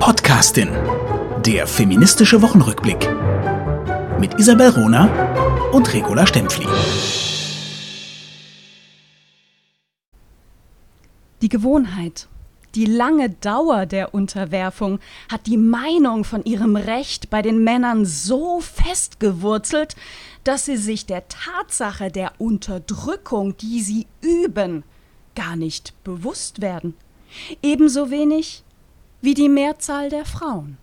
Podcastin. Der feministische Wochenrückblick. Mit Isabel Rona und Regula Stempfli. Die Gewohnheit, die lange Dauer der Unterwerfung hat die Meinung von ihrem Recht bei den Männern so festgewurzelt, dass sie sich der Tatsache der Unterdrückung, die sie üben, gar nicht bewusst werden. Ebenso wenig wie die Mehrzahl der Frauen.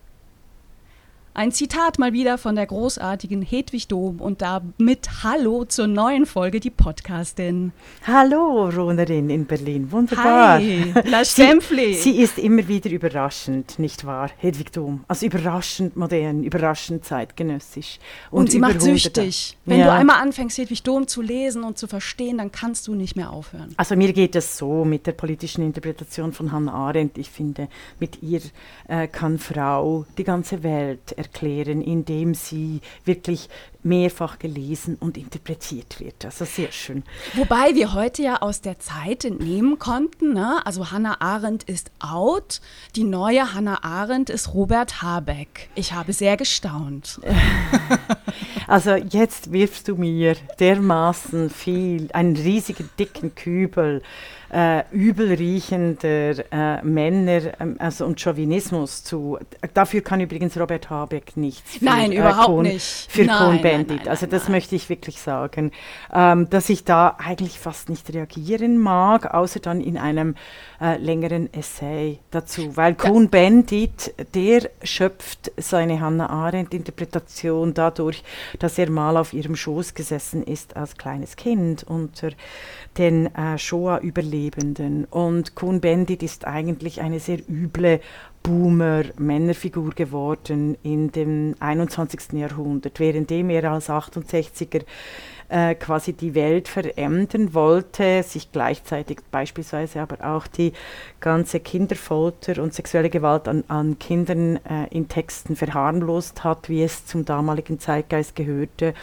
Ein Zitat mal wieder von der großartigen Hedwig Dom und damit Hallo zur neuen Folge, die Podcastin. Hallo, Ronerin in Berlin. Wunderbar. Hi, La Stempfli. Sie, sie, ist immer wieder überraschend, nicht wahr? Hedwig Dom. Also überraschend modern, überraschend zeitgenössisch. Und, und sie macht süchtig. Wenn ja. du einmal anfängst, Hedwig Dom zu lesen und zu verstehen, dann kannst du nicht mehr aufhören. Also mir geht es so mit der politischen Interpretation von Hannah Arendt. Ich finde, mit ihr äh, kann Frau die ganze Welt erklären erklären, indem sie wirklich mehrfach gelesen und interpretiert wird. Also sehr schön. Wobei wir heute ja aus der Zeit entnehmen konnten, ne? also Hannah Arendt ist out, die neue Hannah Arendt ist Robert Habeck. Ich habe sehr gestaunt. Also jetzt wirfst du mir dermaßen viel, einen riesigen dicken Kübel äh, übelriechender äh, Männer ähm, also und Chauvinismus zu. Dafür kann übrigens Robert Habeck nichts. Für, nein, äh, überhaupt Kohn, nicht. Für Cohn-Bendit. Also das möchte ich wirklich sagen, ähm, dass ich da eigentlich fast nicht reagieren mag, außer dann in einem äh, längeren Essay dazu. Weil ja. Cohn-Bendit, der schöpft seine Hannah Arendt-Interpretation dadurch, dass er mal auf ihrem Schoß gesessen ist als kleines Kind unter den äh, Shoah-Überlebenden. Und Cohn-Bendit ist eigentlich eine sehr üble Boomer-Männerfigur geworden in dem 21. Jahrhundert, währenddem er als 68er äh, quasi die Welt verändern wollte, sich gleichzeitig beispielsweise aber auch die ganze Kinderfolter und sexuelle Gewalt an, an Kindern äh, in Texten verharmlost hat, wie es zum damaligen Zeitgeist gehörte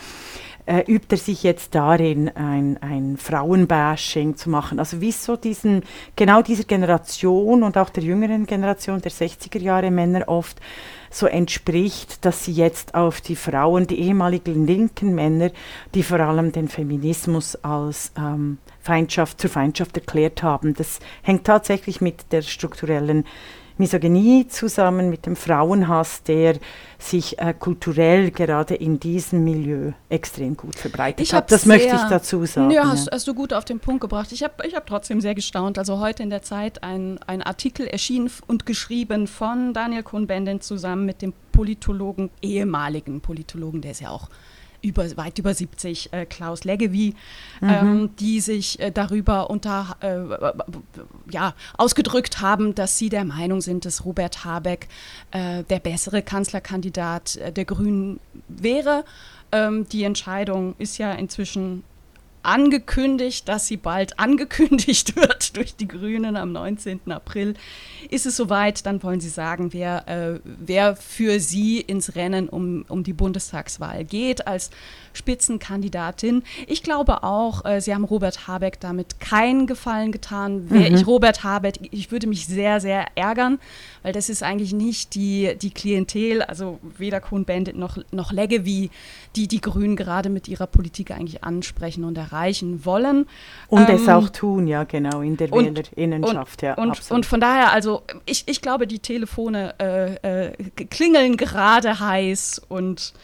äh, übt er sich jetzt darin, ein, ein Frauenbashing zu machen. Also wie so diesen, genau dieser Generation und auch der jüngeren Generation der 60er Jahre Männer oft so entspricht, dass sie jetzt auf die Frauen, die ehemaligen linken Männer, die vor allem den Feminismus als ähm, Feindschaft zur Feindschaft erklärt haben. Das hängt tatsächlich mit der strukturellen Misogynie zusammen mit dem Frauenhass, der sich äh, kulturell gerade in diesem Milieu extrem gut verbreitet hat. Das möchte ich dazu sagen. Ja, hast, hast, du gut auf den Punkt gebracht. Ich habe ich hab trotzdem sehr gestaunt. Also heute in der Zeit ein, ein Artikel erschienen und geschrieben von Daniel Cohn-Bendit zusammen mit dem Politologen, ehemaligen Politologen, der ist ja auch über, weit über 70, äh, Klaus Leggevi, mhm. ähm, die sich äh, darüber unter, äh, ja, ausgedrückt haben, dass sie der Meinung sind, dass Robert Habeck äh, der bessere Kanzlerkandidat äh, der Grünen wäre. Ähm, die Entscheidung ist ja inzwischen angekündigt, dass sie bald angekündigt wird durch die Grünen am 19. April. Ist es soweit, dann wollen sie sagen, wer, äh, wer für sie ins Rennen um, um die Bundestagswahl geht als Spitzenkandidatin. Ich glaube auch, äh, sie haben Robert Habeck damit keinen Gefallen getan. Wäre mhm. ich Robert Habeck, ich würde mich sehr, sehr ärgern, weil das ist eigentlich nicht die, die Klientel, also weder Cohn-Bendit noch, noch Legge, die die Grünen gerade mit ihrer Politik eigentlich ansprechen und erreichen wollen. Und ähm, es auch tun, ja, genau, in der Wählerinnenschaft, ja. Und, und, von daher, also ich, ich glaube, die Telefone äh, äh, klingeln gerade heiß und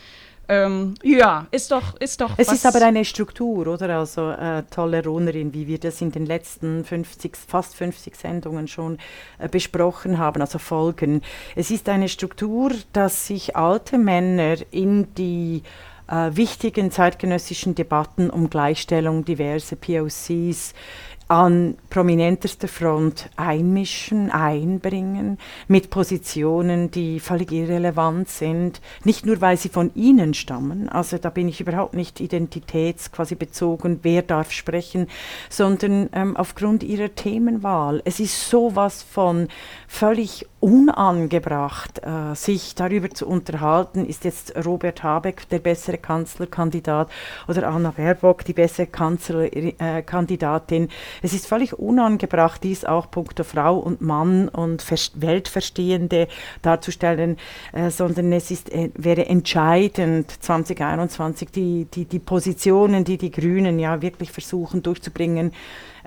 ähm, ja, ist doch, ist doch. Es ist aber eine Struktur, oder? Also äh, tolle Runnerin, wie wir das in den letzten 50, fast 50 Sendungen schon äh, besprochen haben, also Folgen. Es ist eine Struktur, dass sich alte Männer in die wichtigen zeitgenössischen Debatten um Gleichstellung, diverse POCs, an prominentester Front einmischen, einbringen, mit Positionen, die völlig irrelevant sind, nicht nur weil sie von ihnen stammen, also da bin ich überhaupt nicht identitäts quasi bezogen, wer darf sprechen, sondern ähm, aufgrund ihrer Themenwahl. Es ist sowas von völlig unangebracht, äh, sich darüber zu unterhalten, ist jetzt Robert Habeck der bessere Kanzlerkandidat oder Anna Baerbock die bessere Kanzlerkandidatin. Äh, Es ist völlig unangebracht, dies auch punkto Frau und Mann und Weltverstehende darzustellen, äh, sondern es ist, äh, wäre entscheidend 2021 die, die, die Positionen, die die Grünen ja wirklich versuchen durchzubringen,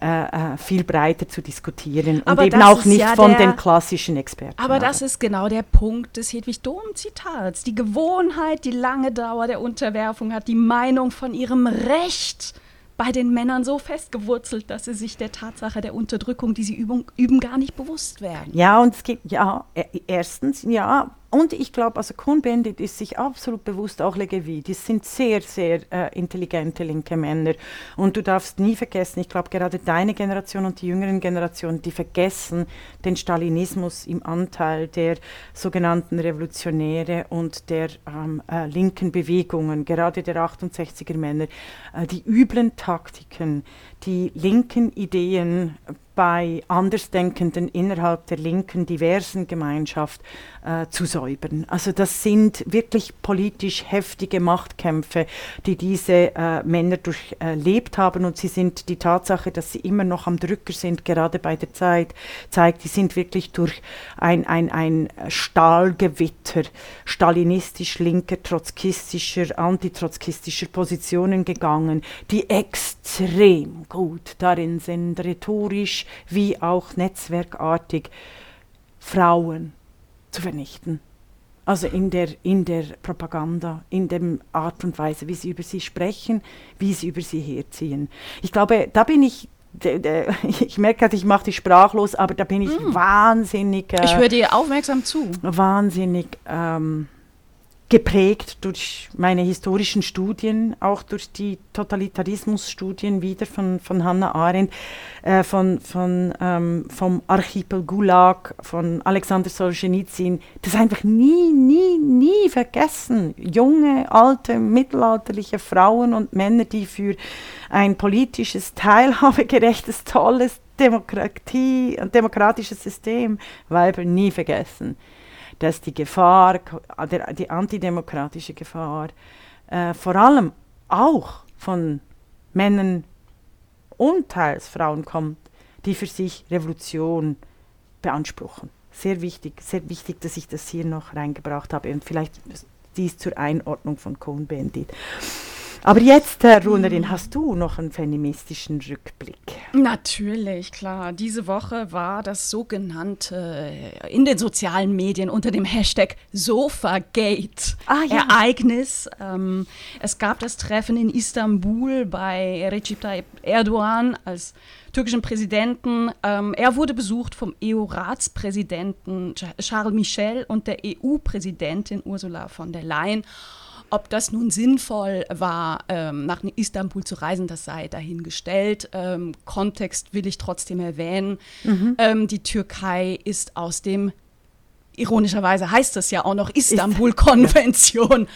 äh, äh, viel breiter zu diskutieren aber und eben auch nicht ja von der, den klassischen Experten. Aber das ist genau der Punkt des Hedwig Dohm-Zitats. Die Gewohnheit, die lange Dauer der Unterwerfung hat die Meinung von ihrem Recht bei den Männern so festgewurzelt, dass sie sich der Tatsache der Unterdrückung, die sie üben, üben gar nicht bewusst werden. Ja, und es gibt, ja, e, erstens, ja, und ich glaube, also Cohn-Bendit ist sich absolut bewusst, auch Legevi, die sind sehr, sehr äh, intelligente linke Männer. Und du darfst nie vergessen, ich glaube, gerade deine Generation und die jüngeren Generationen, die vergessen den Stalinismus im Anteil der sogenannten Revolutionäre und der ähm, äh, linken Bewegungen, gerade der 68er Männer, äh, die üblen Taktiken, die linken Ideen bei Andersdenkenden innerhalb der linken diversen Gemeinschaft äh, zu säubern. Also das sind wirklich politisch heftige Machtkämpfe, die diese äh, Männer durchlebt haben und sie sind die Tatsache, dass sie immer noch am Drücker sind, gerade bei der Zeit, zeigt, die sind wirklich durch ein, ein, ein Stahlgewitter stalinistisch linker, trotzkistischer, antitrotzkistischer Positionen gegangen, die extrem gut darin sind, rhetorisch wie auch netzwerkartig Frauen zu vernichten. Also in der, in der Propaganda, in der Art und Weise, wie sie über sie sprechen, wie sie über sie herziehen. Ich glaube, da bin ich ich merke, ich mache dich sprachlos, aber da bin ich mm. wahnsinnig. Äh, ich höre dir aufmerksam zu. Wahnsinnig ähm, geprägt durch meine historischen Studien, auch durch die Totalitarismusstudien wieder von, von Hannah Arendt, äh, von, von, ähm, vom Archipel Gulag, von Alexander Solzhenitsyn, das einfach nie, nie, nie vergessen. Junge, alte, mittelalterliche Frauen und Männer, die für ein politisches, teilhabegerechtes, tolles Demokratie, demokratisches System, Weiber nie vergessen dass die Gefahr, die antidemokratische Gefahr, äh, vor allem auch von Männern und teils Frauen kommt, die für sich Revolution beanspruchen. Sehr wichtig, sehr wichtig, dass ich das hier noch reingebracht habe und vielleicht dies zur Einordnung von Cohn-Bendit. Aber jetzt, Herr Runerin, hast du noch einen feministischen Rückblick? Natürlich, klar. Diese Woche war das sogenannte äh, in den sozialen Medien unter dem Hashtag Sofagate ah, ja. Ereignis. Ähm, es gab das Treffen in Istanbul bei Recep Tayyip Erdogan als türkischen Präsidenten. Ähm, er wurde besucht vom EU-Ratspräsidenten Charles Michel und der EU-Präsidentin Ursula von der Leyen. Ob das nun sinnvoll war, ähm, nach Istanbul zu reisen, das sei dahingestellt. Ähm, Kontext will ich trotzdem erwähnen. Mhm. Ähm, die Türkei ist aus dem, ironischerweise heißt es ja auch noch Istanbul-Konvention.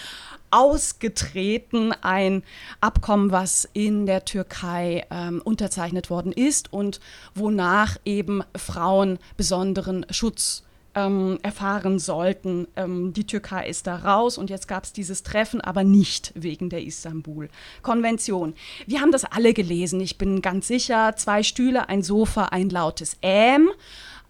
ausgetreten, ein Abkommen, was in der Türkei ähm, unterzeichnet worden ist und wonach eben Frauen besonderen Schutz ähm, erfahren sollten. Ähm, die Türkei ist da raus und jetzt gab es dieses Treffen, aber nicht wegen der Istanbul-Konvention. Wir haben das alle gelesen, ich bin ganz sicher. Zwei Stühle, ein Sofa, ein lautes Ähm.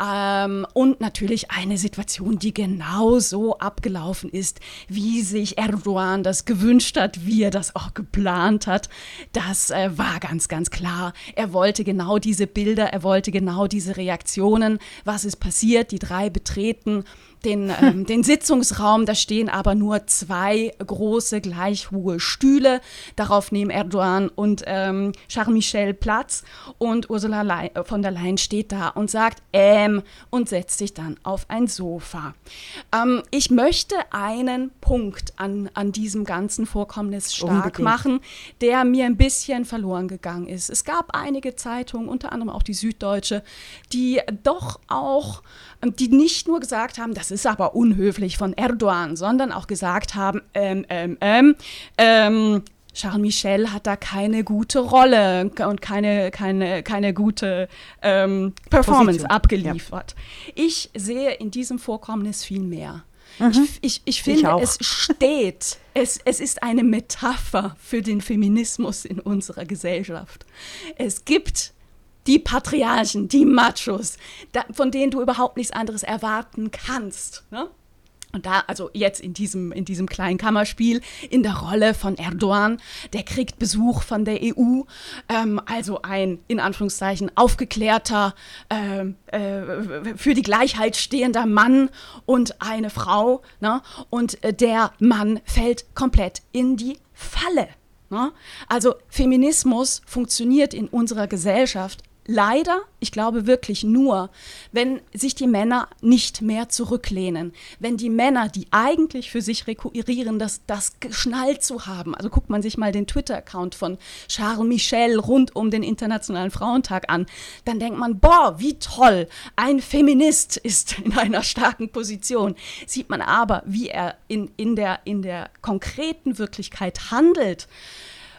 Ähm, und natürlich eine Situation, die genau so abgelaufen ist, wie sich Erdogan das gewünscht hat, wie er das auch geplant hat. Das äh, war ganz, ganz klar. Er wollte genau diese Bilder, er wollte genau diese Reaktionen. Was ist passiert? Die drei betreten den, ähm, den Sitzungsraum. Da stehen aber nur zwei große, gleich hohe Stühle. Darauf nehmen Erdogan und ähm, Charles Michel Platz. Und Ursula Le von der Leyen steht da und sagt, ähm, und setzt sich dann auf ein Sofa. Ähm, ich möchte einen Punkt an, an diesem ganzen Vorkommnis stark Unbedingt. machen, der mir ein bisschen verloren gegangen ist. Es gab einige Zeitungen, unter anderem auch die Süddeutsche, die doch auch die nicht nur gesagt haben, das ist aber unhöflich von Erdogan, sondern auch gesagt haben, ähm, ähm, ähm, ähm, Charles Michel hat da keine gute Rolle und keine, keine, keine gute ähm, Performance Position. abgeliefert. Ja. Ich sehe in diesem Vorkommnis viel mehr. Mhm. Ich, ich, ich, finde, ich es steht, es, es ist eine Metapher für den Feminismus in unserer Gesellschaft. Es gibt die Patriarchen, die Machos, da, von denen du überhaupt nichts anderes erwarten kannst. Ne? Und da, also jetzt in diesem, in diesem kleinen Kammerspiel, in der Rolle von Erdogan, der kriegt Besuch von der EU, ähm, also ein, in Anführungszeichen, aufgeklärter, ähm, äh, für die Gleichheit stehender Mann und eine Frau. Ne? Und äh, der Mann fällt komplett in die Falle. Ne? Also Feminismus funktioniert in unserer Gesellschaft leider, ich glaube wirklich nur, wenn sich die Männer nicht mehr zurücklehnen, wenn die Männer, die eigentlich für sich rekurrieren, das, das geschnallt zu haben. Also guckt man sich mal den Twitter-Account von Charles Michel rund um den Internationalen Frauentag an, dann denkt man, boah, wie toll, ein Feminist ist in einer starken Position. Sieht man aber, wie er in, in, der, in der konkreten Wirklichkeit handelt,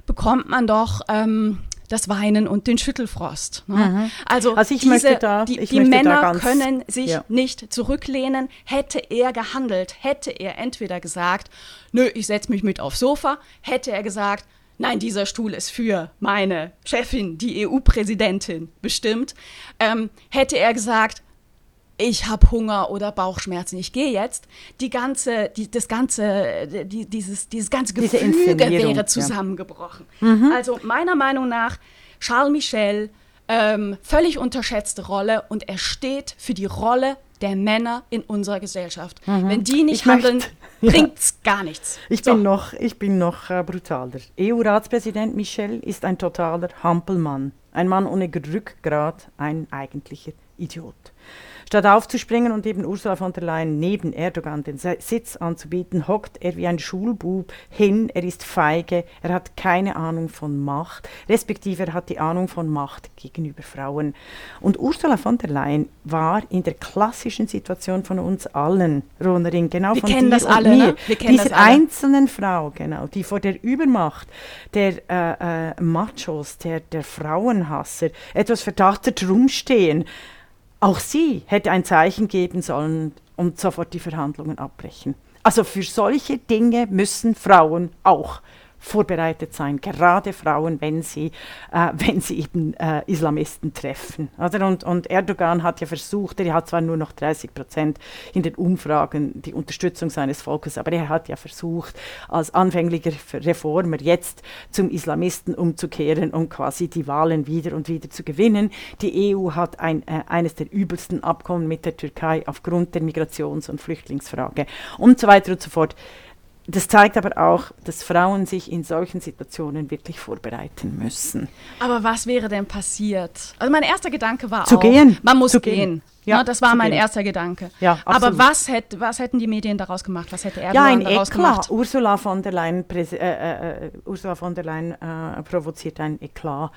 bekommt man doch ähm, das Weinen und den Schüttelfrost. Ne? Mhm. Also, also ich diese, da, die, die Männer können sich ja. nicht zurücklehnen. Hätte er gehandelt, hätte er entweder gesagt, nö, ich setze mich mit aufs Sofa, hätte er gesagt, nein, dieser Stuhl ist für meine Chefin, die EU-Präsidentin bestimmt, ähm, hätte er gesagt, ich habe Hunger oder Bauchschmerzen, ich gehe jetzt, die ganze, die, das ganze, die, dieses, dieses ganze Gefüge wäre zusammengebrochen. Ja. Mhm. Also meiner Meinung nach, Charles Michel, ähm, völlig unterschätzte Rolle und er steht für die Rolle der Männer in unserer Gesellschaft. Mhm. Wenn die nicht ich handeln, ja. bringt es gar nichts. Ich so. bin noch, ich bin noch äh, brutaler. EU-Ratspräsident Michel ist ein totaler Hampelmann. Ein Mann ohne Rückgrat, ein eigentlicher Idiot. Statt aufzuspringen und eben Ursula von der Leyen neben Erdogan den Sitz anzubieten, hockt er wie ein Schulbub hin. Er ist feige, er hat keine Ahnung von Macht, respektive er hat die Ahnung von Macht gegenüber Frauen. Und Ursula von der Leyen war in der klassischen Situation von uns allen, Ronerin, genau Wir von kennen das alle, mir, ne? Wir kennen dieser das alle. einzelnen Frau, genau, die vor der Übermacht der äh, äh, Machos, der, der Frauenhasser, etwas verdattert rumstehen auch sie hätte ein Zeichen geben sollen und sofort die Verhandlungen abbrechen. Also für solche Dinge müssen Frauen auch vorbereitet sein, gerade Frauen, wenn sie, äh, wenn sie eben äh, Islamisten treffen. Oder? Und, und Erdogan hat ja versucht, er hat zwar nur noch 30 Prozent in den Umfragen die Unterstützung seines Volkes, aber er hat ja versucht, als anfänglicher Reformer jetzt zum Islamisten umzukehren und quasi die Wahlen wieder und wieder zu gewinnen. Die EU hat ein, äh, eines der übelsten Abkommen mit der Türkei aufgrund der Migrations- und Flüchtlingsfrage und so weiter und so fort das zeigt aber auch, dass Frauen sich in solchen Situationen wirklich vorbereiten müssen. Aber was wäre denn passiert? Also mein erster Gedanke war zu auch, gehen. man muss zu gehen. gehen. Ja, ja, das war mein gehen. erster Gedanke. Ja, aber was, hätt, was hätten die Medien daraus gemacht? Was hätte Erdogan ja, ein daraus Eklat. gemacht? Ursula von der Leyen, äh, äh, äh, Ursula von der Leyen äh, provoziert ein Eklat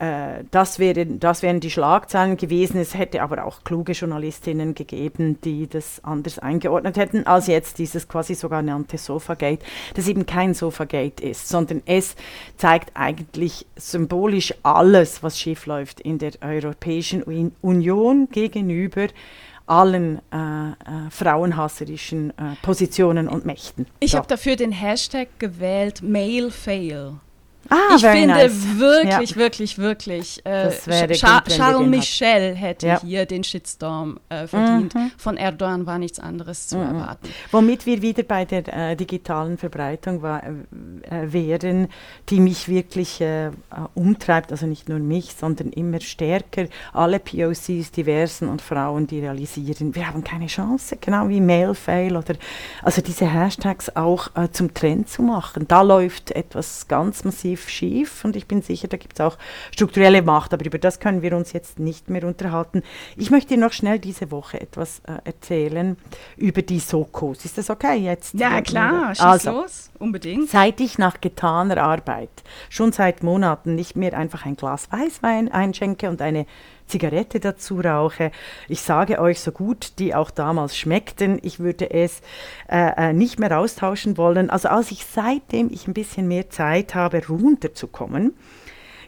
äh, das, wäre, das wären die Schlagzeilen gewesen. Es hätte aber auch kluge Journalistinnen gegeben, die das anders eingeordnet hätten, als jetzt dieses quasi sogenannte Sofagate, das eben kein Sofagate ist, sondern es zeigt eigentlich symbolisch alles, was schiefläuft in der Europäischen Union gegenüber allen äh, äh, frauenhasserischen äh, Positionen und Mächten. Ich so. habe dafür den Hashtag gewählt, Male Fail. Ah, ich finde nice. wirklich, ja. wirklich, wirklich, äh, Char Charles Michel hätte ja. hier den Shitstorm äh, verdient. Mhm. Von Erdogan war nichts anderes zu mhm. erwarten. Womit wir wieder bei der äh, digitalen Verbreitung war, äh, wären, die mich wirklich äh, umtreibt, also nicht nur mich, sondern immer stärker alle POCs, Diversen und Frauen, die realisieren, wir haben keine Chance, genau wie Mailfail oder also diese Hashtags auch äh, zum Trend zu machen. Da läuft etwas ganz massiv relativ schief und ich bin sicher, da gibt es auch strukturelle Macht, aber über das können wir uns jetzt nicht mehr unterhalten. Ich möchte noch schnell diese Woche etwas äh, erzählen über die Sokos. Ist das okay jetzt? Ja, klar, schieß also, los, unbedingt. Seit ich nach getaner Arbeit schon seit Monaten nicht mehr einfach ein Glas Weißwein einschenke und eine Zigarette dazu rauche. Ich sage euch, so gut die auch damals schmeckten, ich würde es äh, äh, nicht mehr austauschen wollen. Also als ich seitdem ich ein bisschen mehr Zeit habe, runterzukommen,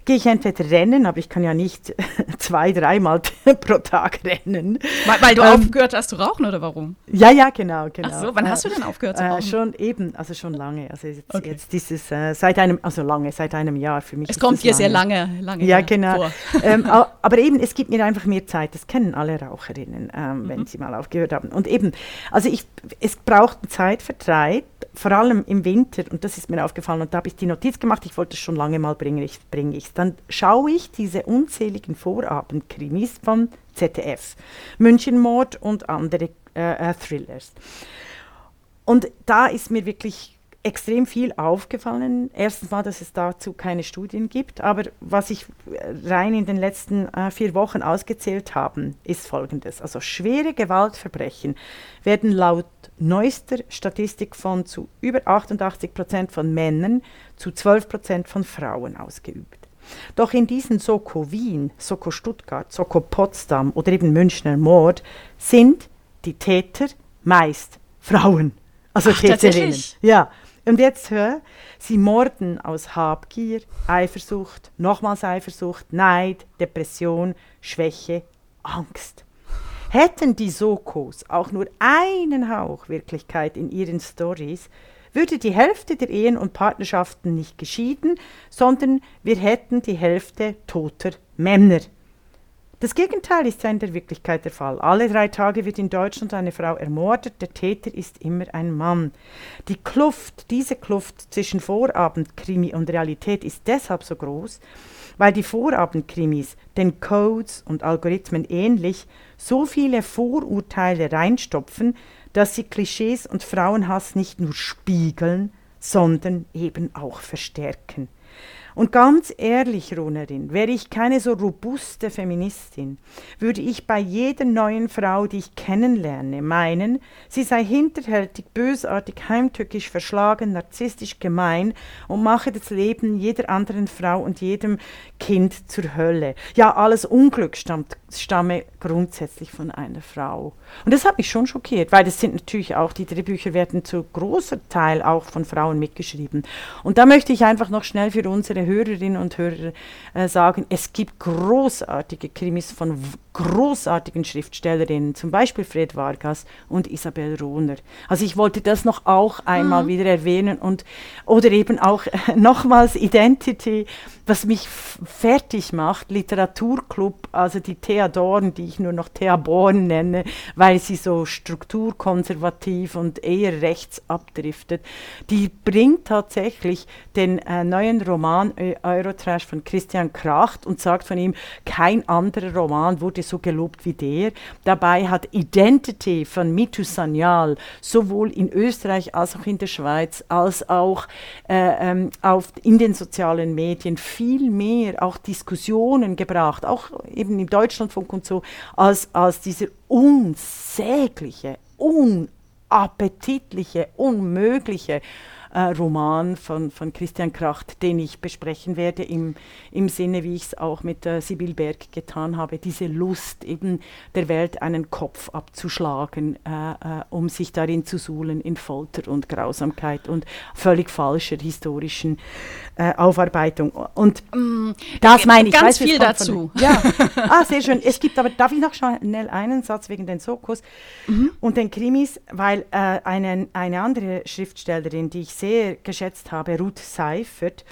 gehe ich entweder rennen, aber ich kann ja nicht zwei, dreimal pro Tag rennen. Weil, weil du ähm, aufgehört hast zu rauchen oder warum? Ja, ja, genau, genau. Ach so, wann äh, hast du denn aufgehört zu äh, rauchen? Äh, schon eben, also schon lange. Also jetzt, okay. jetzt dieses, äh, seit einem, also lange, seit einem Jahr für mich. Es kommt dir sehr lange, lange Ja, genau. ähm, aber eben, es gibt mir einfach mehr Zeit. Das kennen alle Raucherinnen, ähm, mhm. wenn sie mal aufgehört haben. Und eben, also ich, es braucht Zeitvertreib, vor allem im Winter, und das ist mir aufgefallen, und da habe ich die Notiz gemacht, ich wollte es schon lange mal bringen, ich bringe es. Dann schaue ich diese unzähligen Vorabendkrimis von ZDF, Münchenmord und andere äh, äh, Thrillers. Und da ist mir wirklich extrem viel aufgefallen. Erstens mal, dass es dazu keine Studien gibt, aber was ich rein in den letzten äh, vier Wochen ausgezählt habe, ist folgendes. Also schwere Gewaltverbrechen werden laut neuester Statistik von zu über 88 Prozent von Männern zu 12 Prozent von Frauen ausgeübt. Doch in diesen Soko Wien, Soko Stuttgart, Soko Potsdam oder eben Münchner Mord sind die Täter meist Frauen. Also Ach, Täterinnen. Ja, und jetzt hör, sie morden aus Habgier, Eifersucht, nochmals Eifersucht, Neid, Depression, Schwäche, Angst. Hätten die Sokos auch nur einen Hauch Wirklichkeit in ihren Stories, würde die Hälfte der Ehen und Partnerschaften nicht geschieden, sondern wir hätten die Hälfte toter Männer. Das Gegenteil ist ja in der Wirklichkeit der Fall. Alle drei Tage wird in Deutschland eine Frau ermordet, der Täter ist immer ein Mann. Die Kluft, diese Kluft zwischen Vorabendkrimi und Realität ist deshalb so groß, weil die Vorabendkrimis den Codes und Algorithmen ähnlich so viele Vorurteile reinstopfen, dass sie Klischees und Frauenhass nicht nur spiegeln, sondern eben auch verstärken. Und ganz ehrlich, Runerin, wäre ich keine so robuste Feministin, würde ich bei jeder neuen Frau, die ich kennenlerne, meinen, sie sei hinterhältig, bösartig, heimtückisch, verschlagen, narzisstisch, gemein und mache das Leben jeder anderen Frau und jedem Kind zur Hölle. Ja, alles Unglück stammt, stamme grundsätzlich von einer Frau. Und das hat mich schon schockiert, weil das sind natürlich auch, die Drehbücher werden zu großer Teil auch von Frauen mitgeschrieben. Und da möchte ich einfach noch schnell für unsere Hörerinnen und Hörer äh, sagen, es gibt großartige Krimis von großartigen Schriftstellerinnen, zum Beispiel Fred Vargas und Isabel Rohner. Also ich wollte das noch auch einmal mhm. wieder erwähnen und oder eben auch äh, nochmals Identity, was mich fertig macht, Literaturclub, also die Thea Dorn, die ich nur noch Thea Born nenne, weil sie so strukturkonservativ und eher rechts abdriftet, die bringt tatsächlich den äh, neuen Roman Eurotrash von Christian Kracht und sagt von ihm, kein anderer Roman wurde so gelobt wie der. Dabei hat Identity von Mitu Sanyal sowohl in Österreich als auch in der Schweiz als auch äh, ähm, auf, in den sozialen Medien viel mehr auch Diskussionen gebracht, auch eben im Deutschlandfunk und so, als, als dieser unsägliche, unappetitliche, unmögliche äh, Roman von, von Christian Kracht, den ich besprechen werde, im, im Sinne, wie ich es auch mit äh, Sibyl Berg getan habe, diese Lust eben der Welt einen Kopf abzuschlagen, äh, äh, um sich darin zu suhlen in Folter und Grausamkeit und völlig falscher historischen äh, Aufarbeitung. Und mm, das meine ich. Ganz weiß, viel dazu. Von, ja, ah, sehr schön. Es gibt aber, darf ich noch schnell einen Satz wegen den Sokos mhm. und den Krimis, weil äh, eine, eine andere Schriftstellerin, die ich sehr geschätzt habe, Ruth Seifert,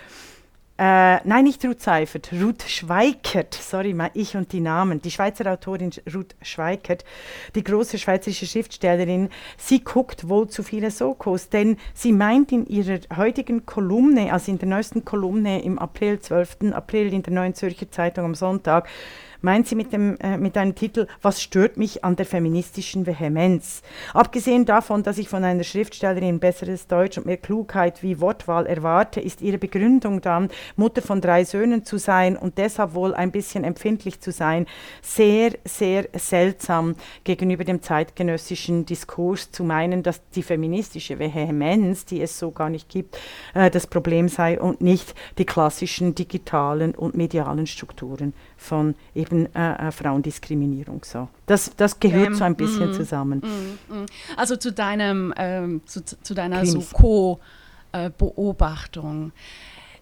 äh, nein, nicht Ruth Seifert, Ruth Schweikert, sorry, mal ich und die Namen. Die Schweizer Autorin Ruth Schweikert, die große schweizerische Schriftstellerin, sie guckt wohl zu viele Sokos, denn sie meint in ihrer heutigen Kolumne, also in der neuesten Kolumne im April, 12. April in der Neuen Zürcher Zeitung am Sonntag, meint sie mit, dem, äh, mit einem Titel Was stört mich an der feministischen Vehemenz? Abgesehen davon, dass ich von einer Schriftstellerin besseres Deutsch und mehr Klugheit wie Wortwahl erwarte, ist ihre Begründung dann, Mutter von drei Söhnen zu sein und deshalb wohl ein bisschen empfindlich zu sein, sehr, sehr seltsam gegenüber dem zeitgenössischen Diskurs zu meinen, dass die feministische Vehemenz, die es so gar nicht gibt, äh, das Problem sei und nicht die klassischen digitalen und medialen Strukturen von eben äh, äh, Frauendiskriminierung. So. Das, das gehört ähm, so ein bisschen mm, zusammen. Mm, mm. Also zu, deinem, ähm, zu, zu deiner Soko-Beobachtung. Äh,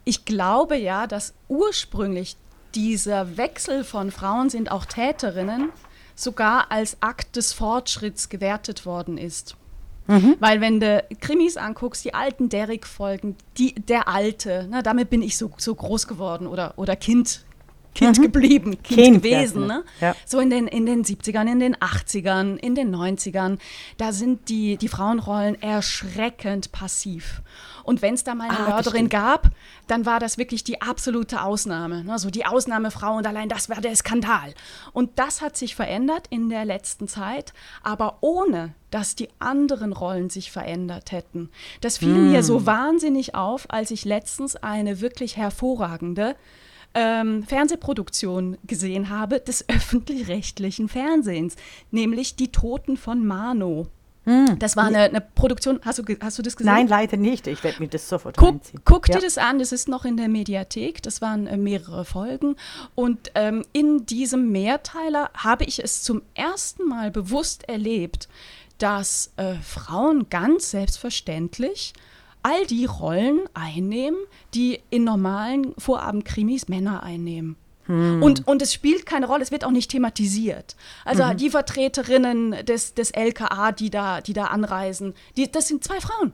ich glaube ja, dass ursprünglich dieser Wechsel von Frauen sind auch Täterinnen sogar als Akt des Fortschritts gewertet worden ist. Mhm. Weil wenn du Krimis anguckst, die alten Derrick-Folgen, der Alte, na, damit bin ich so, so groß geworden oder, oder Kind, Kind mhm. geblieben, Kind, kind gewesen. Ne? Ja. So in den, in den 70ern, in den 80ern, in den 90ern, da sind die, die Frauenrollen erschreckend passiv. Und wenn es da mal eine ah, Mörderin gab, dann war das wirklich die absolute Ausnahme. Ne? So die Ausnahmefrau und allein das war der Skandal. Und das hat sich verändert in der letzten Zeit, aber ohne dass die anderen Rollen sich verändert hätten. Das fiel mm. mir so wahnsinnig auf, als ich letztens eine wirklich hervorragende ähm, Fernsehproduktion gesehen habe des öffentlich-rechtlichen Fernsehens, nämlich Die Toten von Mano. Hm. Das war eine, eine, Produktion, hast du, hast du das gesehen? Nein, leider nicht. Ich werde mir das sofort guck, reinziehen. Guck ja. dir das an, das ist noch in der Mediathek. Das waren äh, mehrere Folgen. Und ähm, in diesem Mehrteiler habe ich es zum ersten Mal bewusst erlebt, dass äh, Frauen ganz selbstverständlich all die Rollen einnehmen, die in normalen Vorabendkrimis Männer einnehmen. Hm. Und, und es spielt keine Rolle, es wird auch nicht thematisiert. Also mhm. die Vertreterinnen des, des LKA, die da, die da anreisen, die, das sind zwei Frauen.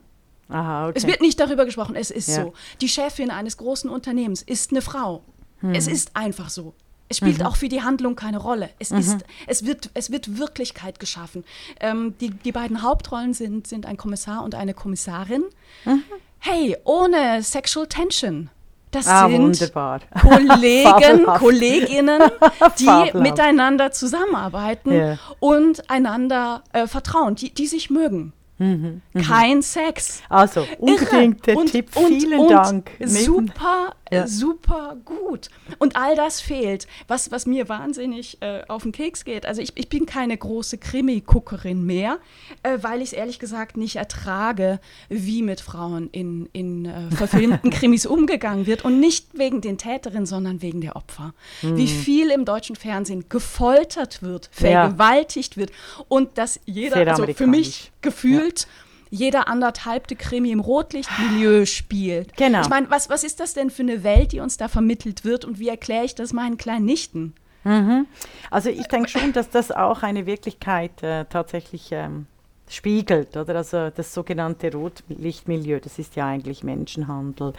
Aha, okay. Es wird nicht darüber gesprochen, es ist ja. so. Die Chefin eines großen Unternehmens ist eine Frau. Hm. Es ist einfach so. Es spielt mhm. auch für die Handlung keine Rolle. Es, mhm. ist, es, wird, es wird Wirklichkeit geschaffen. Ähm, die, die beiden Hauptrollen sind, sind ein Kommissar und eine Kommissarin. Mhm. Hey, ohne Sexual Tension. Das ah, sind wunderbar. Kollegen, Kolleginnen, die miteinander zusammenarbeiten yeah. und einander äh, vertrauen, die, die sich mögen. Mhm, mhm. Kein Sex. Also unbedingt der und, Tipp. Vielen und, Dank. Super ja. super gut. Und all das fehlt, was, was mir wahnsinnig äh, auf den Keks geht. Also ich, ich bin keine große Krimi-Guckerin mehr, äh, weil ich es ehrlich gesagt nicht ertrage, wie mit Frauen in, in äh, verfilmten Krimis umgegangen wird. Und nicht wegen den Täterinnen, sondern wegen der Opfer. Mhm. Wie viel im deutschen Fernsehen gefoltert wird, vergewaltigt ja. wird. Und dass jeder, also für mich gefühlt, ja jeder anderthalbte Krimi im Rotlichtmilieu spielt. Genau. Ich meine, was, was ist das denn für eine Welt, die uns da vermittelt wird und wie erkläre ich das meinen kleinen Nichten? Mhm. Also ich denke schon, dass das auch eine Wirklichkeit äh, tatsächlich ähm, spiegelt, oder? Also das sogenannte Rotlichtmilieu, das ist ja eigentlich Menschenhandel,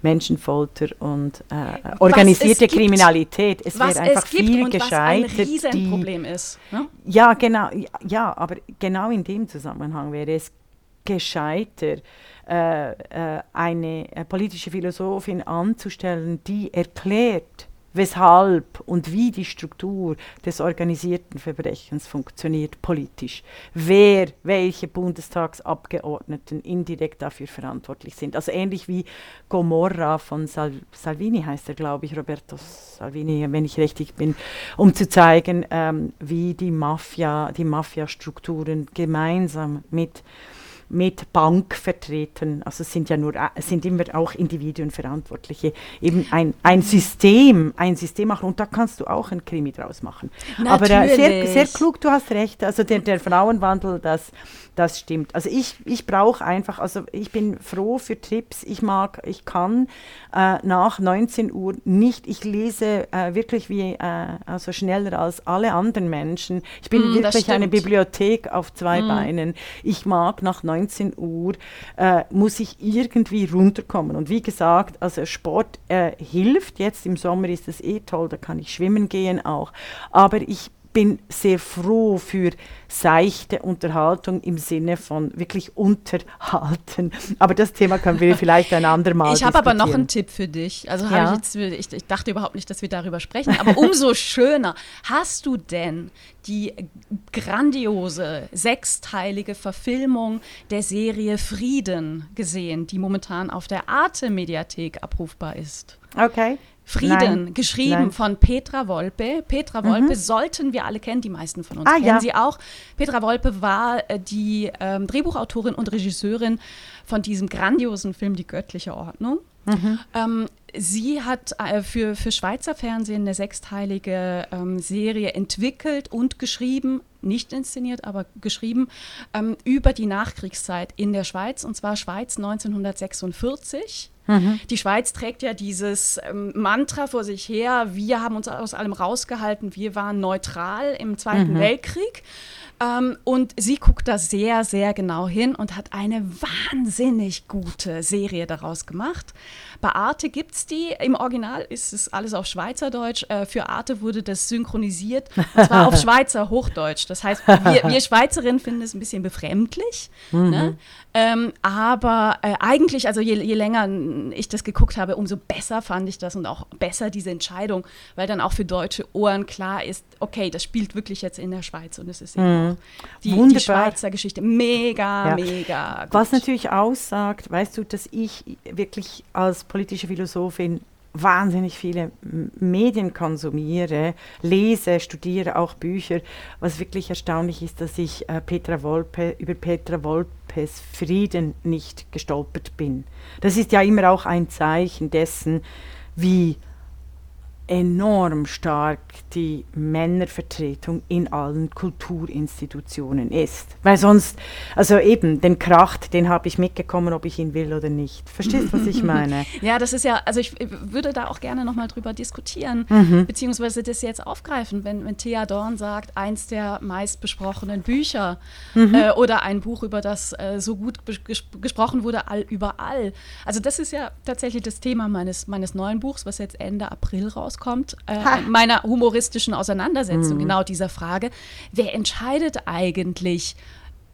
Menschenfolter und äh, organisierte es Kriminalität. Es wäre einfach es viel gescheitert. Was ein Riesenproblem ist. Ne? Ja, genau, ja, aber genau in dem Zusammenhang wäre es gescheiter, äh, äh, eine äh, politische Philosophin anzustellen, die erklärt, weshalb und wie die Struktur des organisierten Verbrechens funktioniert politisch, wer welche Bundestagsabgeordneten indirekt dafür verantwortlich sind. Also ähnlich wie Gomorra von Sal Salvini heißt er, glaube ich, Roberto Salvini, wenn ich richtig bin, um zu zeigen, ähm, wie die Mafia, die Mafiastrukturen gemeinsam mit mit Bank vertreten. Also es sind ja nur, es sind immer auch Individuen Verantwortliche. Eben ein, ein System, ein System machen und da kannst du auch ein Krimi draus machen. Natürlich. Aber äh, sehr, sehr klug, du hast recht. Also der, der Frauenwandel, das das stimmt. Also ich, ich brauche einfach, also ich bin froh für Tipps. Ich mag, ich kann äh, nach 19 Uhr nicht, ich lese äh, wirklich wie, äh, also schneller als alle anderen Menschen. Ich bin mm, wirklich eine Bibliothek auf zwei mm. Beinen. Ich mag nach 19 Uhr, äh, muss ich irgendwie runterkommen. Und wie gesagt, also Sport äh, hilft. Jetzt im Sommer ist es eh toll, da kann ich schwimmen gehen auch. Aber ich bin sehr froh für seichte Unterhaltung im Sinne von wirklich unterhalten. Aber das Thema können wir vielleicht ein andermal Ich habe aber noch einen Tipp für dich. Also ja. ich, jetzt, ich, ich dachte überhaupt nicht, dass wir darüber sprechen, aber umso schöner. Hast du denn die grandiose sechsteilige Verfilmung der Serie Frieden gesehen, die momentan auf der Arte-Mediathek abrufbar ist? Okay. Frieden, Nein. geschrieben Nein. von Petra Wolpe. Petra Wolpe mhm. sollten wir alle kennen, die meisten von uns ah, kennen ja. sie auch. Petra Wolpe war äh, die ähm, Drehbuchautorin und Regisseurin von diesem grandiosen Film Die göttliche Ordnung. Mhm. Ähm, sie hat äh, für, für Schweizer Fernsehen eine sechsteilige ähm, Serie entwickelt und geschrieben, nicht inszeniert, aber geschrieben, ähm, über die Nachkriegszeit in der Schweiz, und zwar Schweiz 1946. Mhm. Die Schweiz trägt ja dieses ähm, Mantra vor sich her, wir haben uns aus allem rausgehalten, wir waren neutral im Zweiten mhm. Weltkrieg. Ähm, und sie guckt da sehr, sehr genau hin und hat eine wahnsinnig gute Serie daraus gemacht. Bei Arte gibt es die. Im Original ist es alles auf Schweizerdeutsch. Äh, für Arte wurde das synchronisiert. Und zwar auf Schweizer Hochdeutsch. Das heißt, wir, wir Schweizerinnen finden es ein bisschen befremdlich. Mhm. Ne? Ähm, aber äh, eigentlich, also je, je, länger ich das geguckt habe, umso besser fand ich das und auch besser diese Entscheidung, weil dann auch für deutsche Ohren klar ist, okay, das spielt wirklich jetzt in der Schweiz und es ist eben mhm. Die, die, Schweizer Geschichte. Mega, ja. mega. Gut. Was natürlich aussagt, weißt du, dass ich wirklich als politische Philosophin wahnsinnig viele Medien konsumiere, lese, studiere auch Bücher. Was wirklich erstaunlich ist, dass ich äh, Petra Wolpe, über Petra Wolpes Frieden nicht gestolpert bin. Das ist ja immer auch ein Zeichen dessen, wie enorm stark die Männervertretung in allen Kulturinstitutionen ist. Weil sonst, also eben, den Kracht, den habe ich mitgekommen, ob ich ihn will oder nicht. Verstehst du, was ich meine? ja, das ist ja, also ich würde da auch gerne nochmal drüber diskutieren, mhm. beziehungsweise das jetzt aufgreifen, wenn, wenn Thea Dorn sagt, eins der meistbesprochenen Bücher mhm. äh, oder ein Buch, über das äh, so gut ges gesprochen wurde, all, überall. Also das ist ja tatsächlich das Thema meines, meines neuen Buchs, was jetzt Ende April rauskommt rauskommt, äh, meiner humoristischen Auseinandersetzung, mhm. genau dieser Frage, wer entscheidet eigentlich,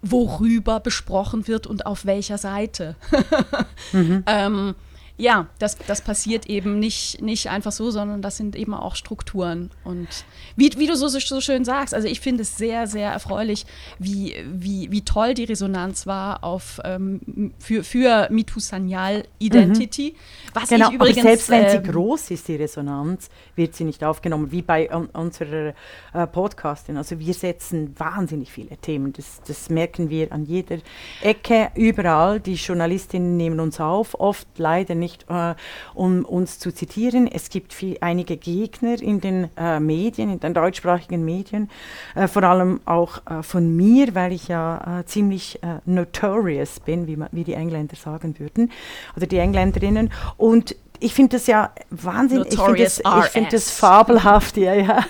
worüber besprochen wird und auf welcher Seite? mhm. ähm, ja, das, das passiert eben nicht, nicht einfach so, sondern das sind eben auch Strukturen. Und wie, wie du so, so schön sagst, also ich finde es sehr, sehr erfreulich, wie, wie, wie toll die Resonanz war auf, ähm, für, für MeToo Sanyal Identity. Mhm. Was genau, ich übrigens, aber selbst wenn ähm, sie groß ist, die Resonanz, wird sie nicht aufgenommen, wie bei um, unserer äh, Podcastin. Also wir setzen wahnsinnig viele Themen. Das, das merken wir an jeder Ecke, überall. Die Journalistinnen nehmen uns auf, oft leider nicht nicht, äh, um uns zu zitieren. Es gibt viel, einige Gegner in den äh, Medien, in den deutschsprachigen Medien, äh, vor allem auch äh, von mir, weil ich ja äh, ziemlich äh, notorious bin, wie, man, wie die Engländer sagen würden, oder die Engländerinnen. Und ich finde das ja wahnsinnig, ich finde das, find das fabelhaft, ja, ja.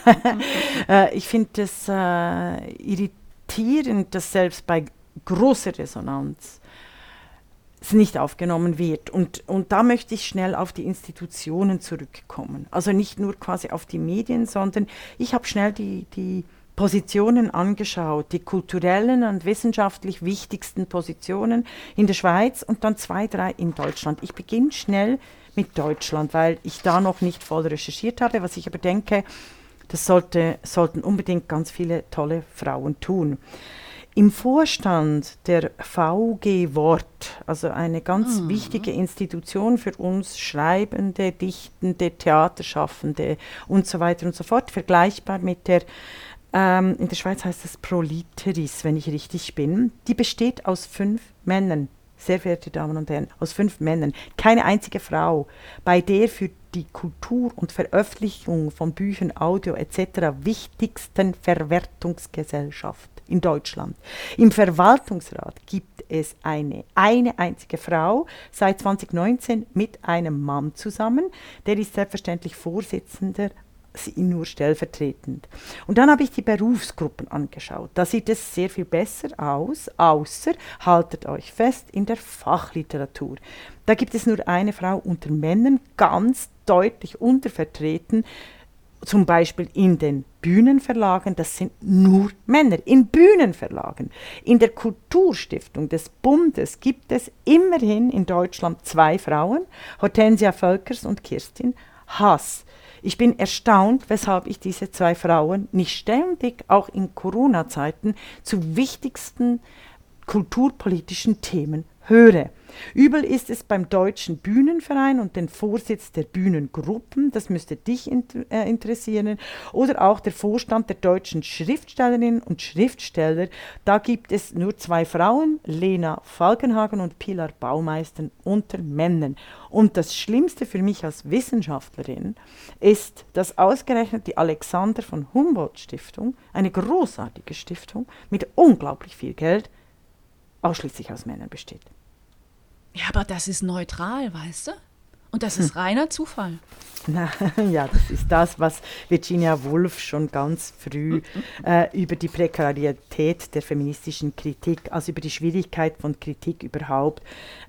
ich finde das irritierend, dass selbst bei großer Resonanz es nicht aufgenommen wird. Und, und da möchte ich schnell auf die Institutionen zurückkommen. Also nicht nur quasi auf die Medien, sondern ich habe schnell die, die Positionen angeschaut, die kulturellen und wissenschaftlich wichtigsten Positionen in der Schweiz und dann zwei, drei in Deutschland. Ich beginne schnell mit Deutschland, weil ich da noch nicht voll recherchiert habe, was ich aber denke, das sollte, sollten unbedingt ganz viele tolle Frauen tun. Im Vorstand der VG Wort, also eine ganz mhm. wichtige Institution für uns Schreibende, Dichtende, Theaterschaffende und so weiter und so fort, vergleichbar mit der, ähm, in der Schweiz heißt es Proliteris, wenn ich richtig bin, die besteht aus fünf Männern sehr verehrte Damen und Herren, aus fünf Männern, keine einzige Frau, bei der für die Kultur und Veröffentlichung von Büchern, Audio etc. wichtigsten Verwertungsgesellschaft in Deutschland. Im Verwaltungsrat gibt es eine, eine einzige Frau seit 2019 mit einem Mann zusammen. Der ist selbstverständlich Vorsitzender sie nur stellvertretend. Und dann habe ich die Berufsgruppen angeschaut. Da sieht es sehr viel besser aus, außer, haltet euch fest, in der Fachliteratur. Da gibt es nur eine Frau unter Männern, ganz deutlich untervertreten, zum Beispiel in den Bühnenverlagen, das sind nur Männer, in Bühnenverlagen. In der Kulturstiftung des Bundes gibt es immerhin in Deutschland zwei Frauen, Hortensia Völkers und Kirstin Haas. Ich bin erstaunt, weshalb ich diese zwei Frauen nicht ständig, auch in Corona-Zeiten, zu wichtigsten kulturpolitischen Themen höre. Übel ist es beim Deutschen Bühnenverein und den Vorsitz der Bühnengruppen, das müsste dich äh, interessieren, oder auch der Vorstand der deutschen Schriftstellerinnen und Schriftsteller. Da gibt es nur zwei Frauen, Lena Falkenhagen und Pilar Baumeister unter Männern. Und das Schlimmste für mich als Wissenschaftlerin ist, dass ausgerechnet die Alexander von Humboldt Stiftung, eine großartige Stiftung mit unglaublich viel Geld, ausschließlich aus Männern besteht. Ja, aber das ist neutral, weißt du? Und das ist hm. reiner Zufall. Na, ja, das ist das, was Virginia Woolf schon ganz früh äh, über die Prekarität der feministischen Kritik, also über die Schwierigkeit von Kritik überhaupt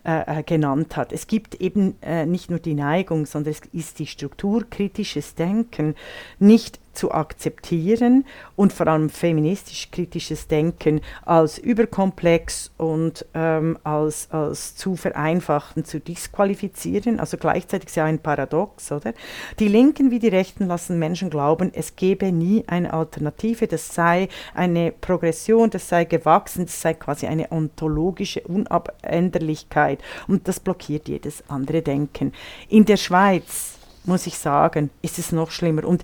äh, äh genannt hat. Es gibt eben äh, nicht nur die Neigung, sondern es ist die strukturkritisches Denken nicht zu akzeptieren und vor allem feministisch-kritisches Denken als überkomplex und ähm, als, als zu vereinfachen zu disqualifizieren. Also gleichzeitig ist ja ein Paradox, oder? Die Linken wie die Rechten lassen Menschen glauben, es gebe nie eine Alternative, das sei eine Progression, das sei gewachsen, das sei quasi eine ontologische Unabänderlichkeit und das blockiert jedes andere Denken. In der Schweiz muss ich sagen, ist es noch schlimmer. Und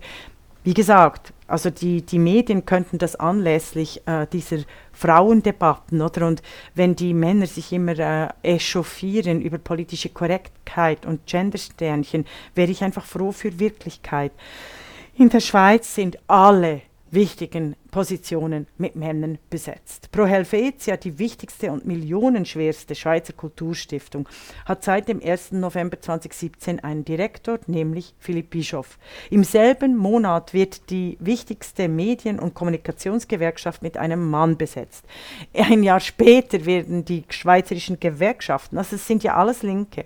wie gesagt, also die, die Medien könnten das anlässlich äh, dieser Frauendebatten, oder? Und wenn die Männer sich immer äh, echauffieren über politische Korrektheit und Gendersternchen, wäre ich einfach froh für Wirklichkeit. In der Schweiz sind alle wichtigen Positionen mit Männern besetzt. Pro Helvetia, die wichtigste und millionenschwerste Schweizer Kulturstiftung, hat seit dem 1. November 2017 einen Direktor, nämlich Philipp Bischoff. Im selben Monat wird die wichtigste Medien- und Kommunikationsgewerkschaft mit einem Mann besetzt. Ein Jahr später werden die schweizerischen Gewerkschaften, also es sind ja alles Linke,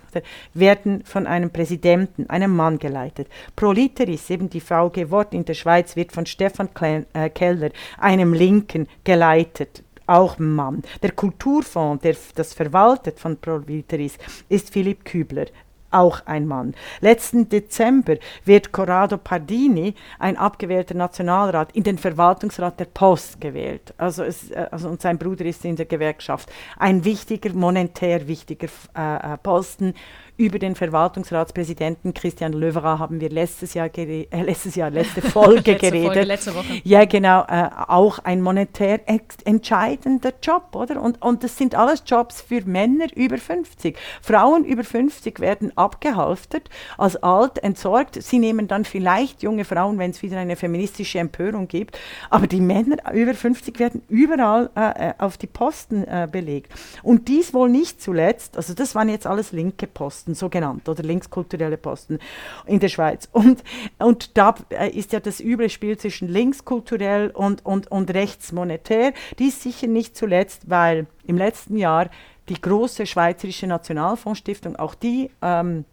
werden von einem Präsidenten, einem Mann geleitet. Pro Literis, eben die VG Wort in der Schweiz, wird von Stefan äh, Keller einem Linken geleitet auch Mann. Der Kulturfonds, der das verwaltet von Proviteris, ist Philipp Kübler, auch ein Mann. Letzten Dezember wird Corrado Pardini, ein abgewählter Nationalrat, in den Verwaltungsrat der Post gewählt. Also, es, äh, also und sein Bruder ist in der Gewerkschaft. Ein wichtiger, monetär wichtiger äh, äh Posten über den Verwaltungsratspräsidenten Christian Löwerer haben wir letztes Jahr, äh, letztes Jahr letzte Folge letzte geredet. Folge, letzte Woche. Ja, genau. Äh, auch ein monetär entscheidender Job, oder? Und, und das sind alles Jobs für Männer über 50. Frauen über 50 werden abgehalftert, als alt, entsorgt. Sie nehmen dann vielleicht junge Frauen, wenn es wieder eine feministische Empörung gibt. Aber die Männer über 50 werden überall äh, äh, auf die Posten äh, belegt. Und dies wohl nicht zuletzt, also das waren jetzt alles linke Posten. Posten, so genannt, oder linkskulturelle Posten in der Schweiz. Und, und da ist ja das üble Spiel zwischen linkskulturell und, und, und rechtsmonetär. Dies sicher nicht zuletzt, weil im letzten Jahr die große Schweizerische Nationalfondsstiftung, auch die ähm,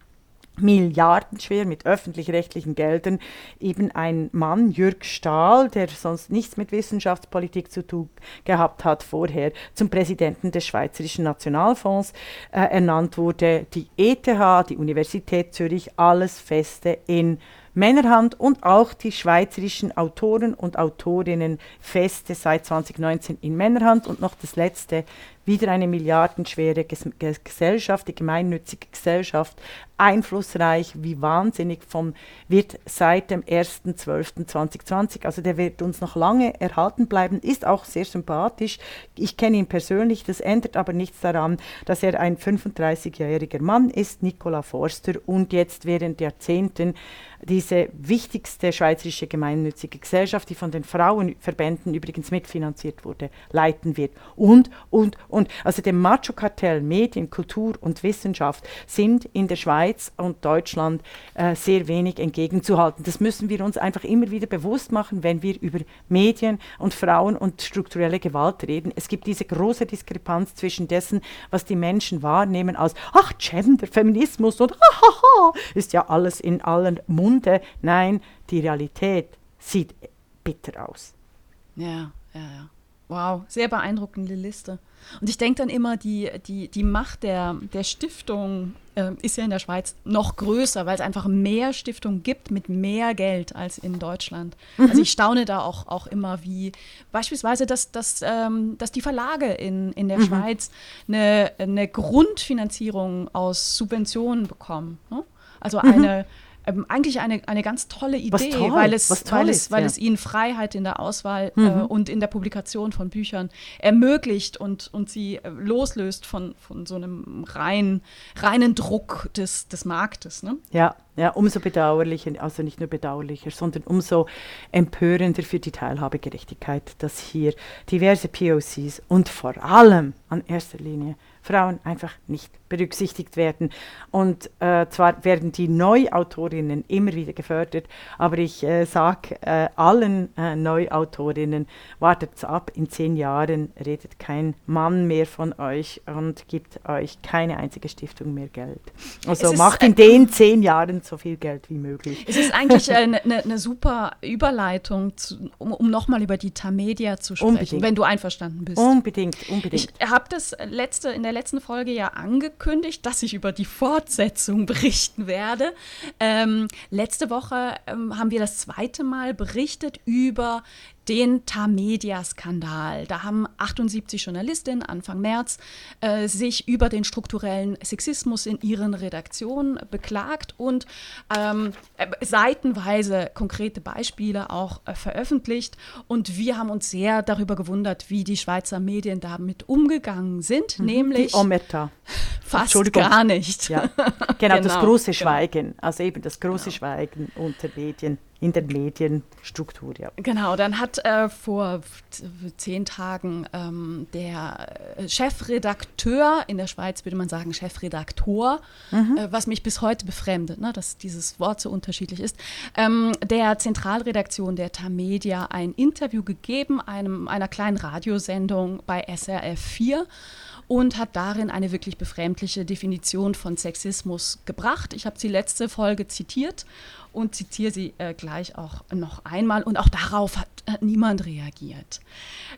milliardenschwer mit öffentlich-rechtlichen Geldern. Eben ein Mann, Jürg Stahl, der sonst nichts mit Wissenschaftspolitik zu tun gehabt hat vorher, zum Präsidenten des Schweizerischen Nationalfonds. Äh, ernannt wurde. Die ETH, die Universität Zürich, alles Feste in Männerhand. Und auch die schweizerischen Autoren und Autorinnen Feste seit 2019 in Männerhand. Und noch das letzte wieder eine milliardenschwere Gesellschaft, die gemeinnützige Gesellschaft, einflussreich wie wahnsinnig vom, wird seit dem 1.12.2020, also der wird uns noch lange erhalten bleiben, ist auch sehr sympathisch. Ich kenne ihn persönlich, das ändert aber nichts daran, dass er ein 35-jähriger Mann ist, Nicola Forster, und jetzt während Jahrzehnten diese wichtigste schweizerische gemeinnützige Gesellschaft, die von den Frauenverbänden übrigens mitfinanziert wurde, leiten wird. Und, und, und. Also dem Macho-Kartell Medien, Kultur und Wissenschaft sind in der Schweiz und Deutschland äh, sehr wenig entgegenzuhalten. Das müssen wir uns einfach immer wieder bewusst machen, wenn wir über Medien und Frauen und strukturelle Gewalt reden. Es gibt diese große Diskrepanz zwischen dessen, was die Menschen wahrnehmen als, ach, Gender, Feminismus und hahaha, ist ja alles in allen Mund Munde. Nein, die Realität sieht bitter aus. Ja, ja, ja. Wow, sehr beeindruckende Liste. Und ich denke dann immer, die, die, die Macht der, der Stiftung äh, ist ja in der Schweiz noch größer, weil es einfach mehr Stiftungen gibt mit mehr Geld als in Deutschland. Mhm. Also ich staune da auch, auch immer, wie beispielsweise, dass, dass, ähm, dass die Verlage in, in der mhm. Schweiz eine, eine Grundfinanzierung aus Subventionen bekommen. Ne? Also mhm. Ähm, eigentlich eine, eine ganz tolle Idee, toll, weil, es, weil, es, weil ja. es ihnen Freiheit in der Auswahl äh, mhm. äh, und in der Publikation von Büchern ermöglicht und, und sie äh, loslöst von, von so einem rein, reinen Druck des, des Marktes. Ne? Ja, ja, umso bedauerlicher, also nicht nur bedauerlicher, sondern umso empörender für die Teilhabegerechtigkeit, dass hier diverse POCs und vor allem an erster Linie Frauen einfach nicht berücksichtigt werden. Und äh, zwar werden die Neuautorinnen immer wieder gefördert, aber ich äh, sage äh, allen äh, Neuautorinnen, wartet ab, in zehn Jahren redet kein Mann mehr von euch und gibt euch keine einzige Stiftung mehr Geld. Also macht in den zehn Jahren so viel Geld wie möglich. Es ist eigentlich eine ne, ne super Überleitung, zu, um, um nochmal über die Tamedia zu sprechen, unbedingt. wenn du einverstanden bist. Unbedingt, unbedingt. Ich habe das letzte, in der letzten Folge ja angekündigt, dass ich über die Fortsetzung berichten werde. Ähm, letzte Woche ähm, haben wir das zweite Mal berichtet über den Tamedia-Skandal. Da haben 78 Journalistinnen Anfang März äh, sich über den strukturellen Sexismus in ihren Redaktionen beklagt und ähm, äh, seitenweise konkrete Beispiele auch äh, veröffentlicht. Und wir haben uns sehr darüber gewundert, wie die Schweizer Medien damit umgegangen sind, mhm. nämlich die Ometa. fast gar nicht. Ja. Genau, genau, das große genau. Schweigen, also eben das große genau. Schweigen unter Medien in der Medienstruktur. Ja. Genau, dann hat äh, vor zehn Tagen ähm, der Chefredakteur, in der Schweiz würde man sagen Chefredaktor, mhm. äh, was mich bis heute befremdet, ne, dass dieses Wort so unterschiedlich ist, ähm, der Zentralredaktion der Tamedia ein Interview gegeben, einem, einer kleinen Radiosendung bei SRF 4 und hat darin eine wirklich befremdliche Definition von Sexismus gebracht. Ich habe sie letzte Folge zitiert und zitiere sie äh, gleich auch noch einmal. Und auch darauf hat, hat niemand reagiert.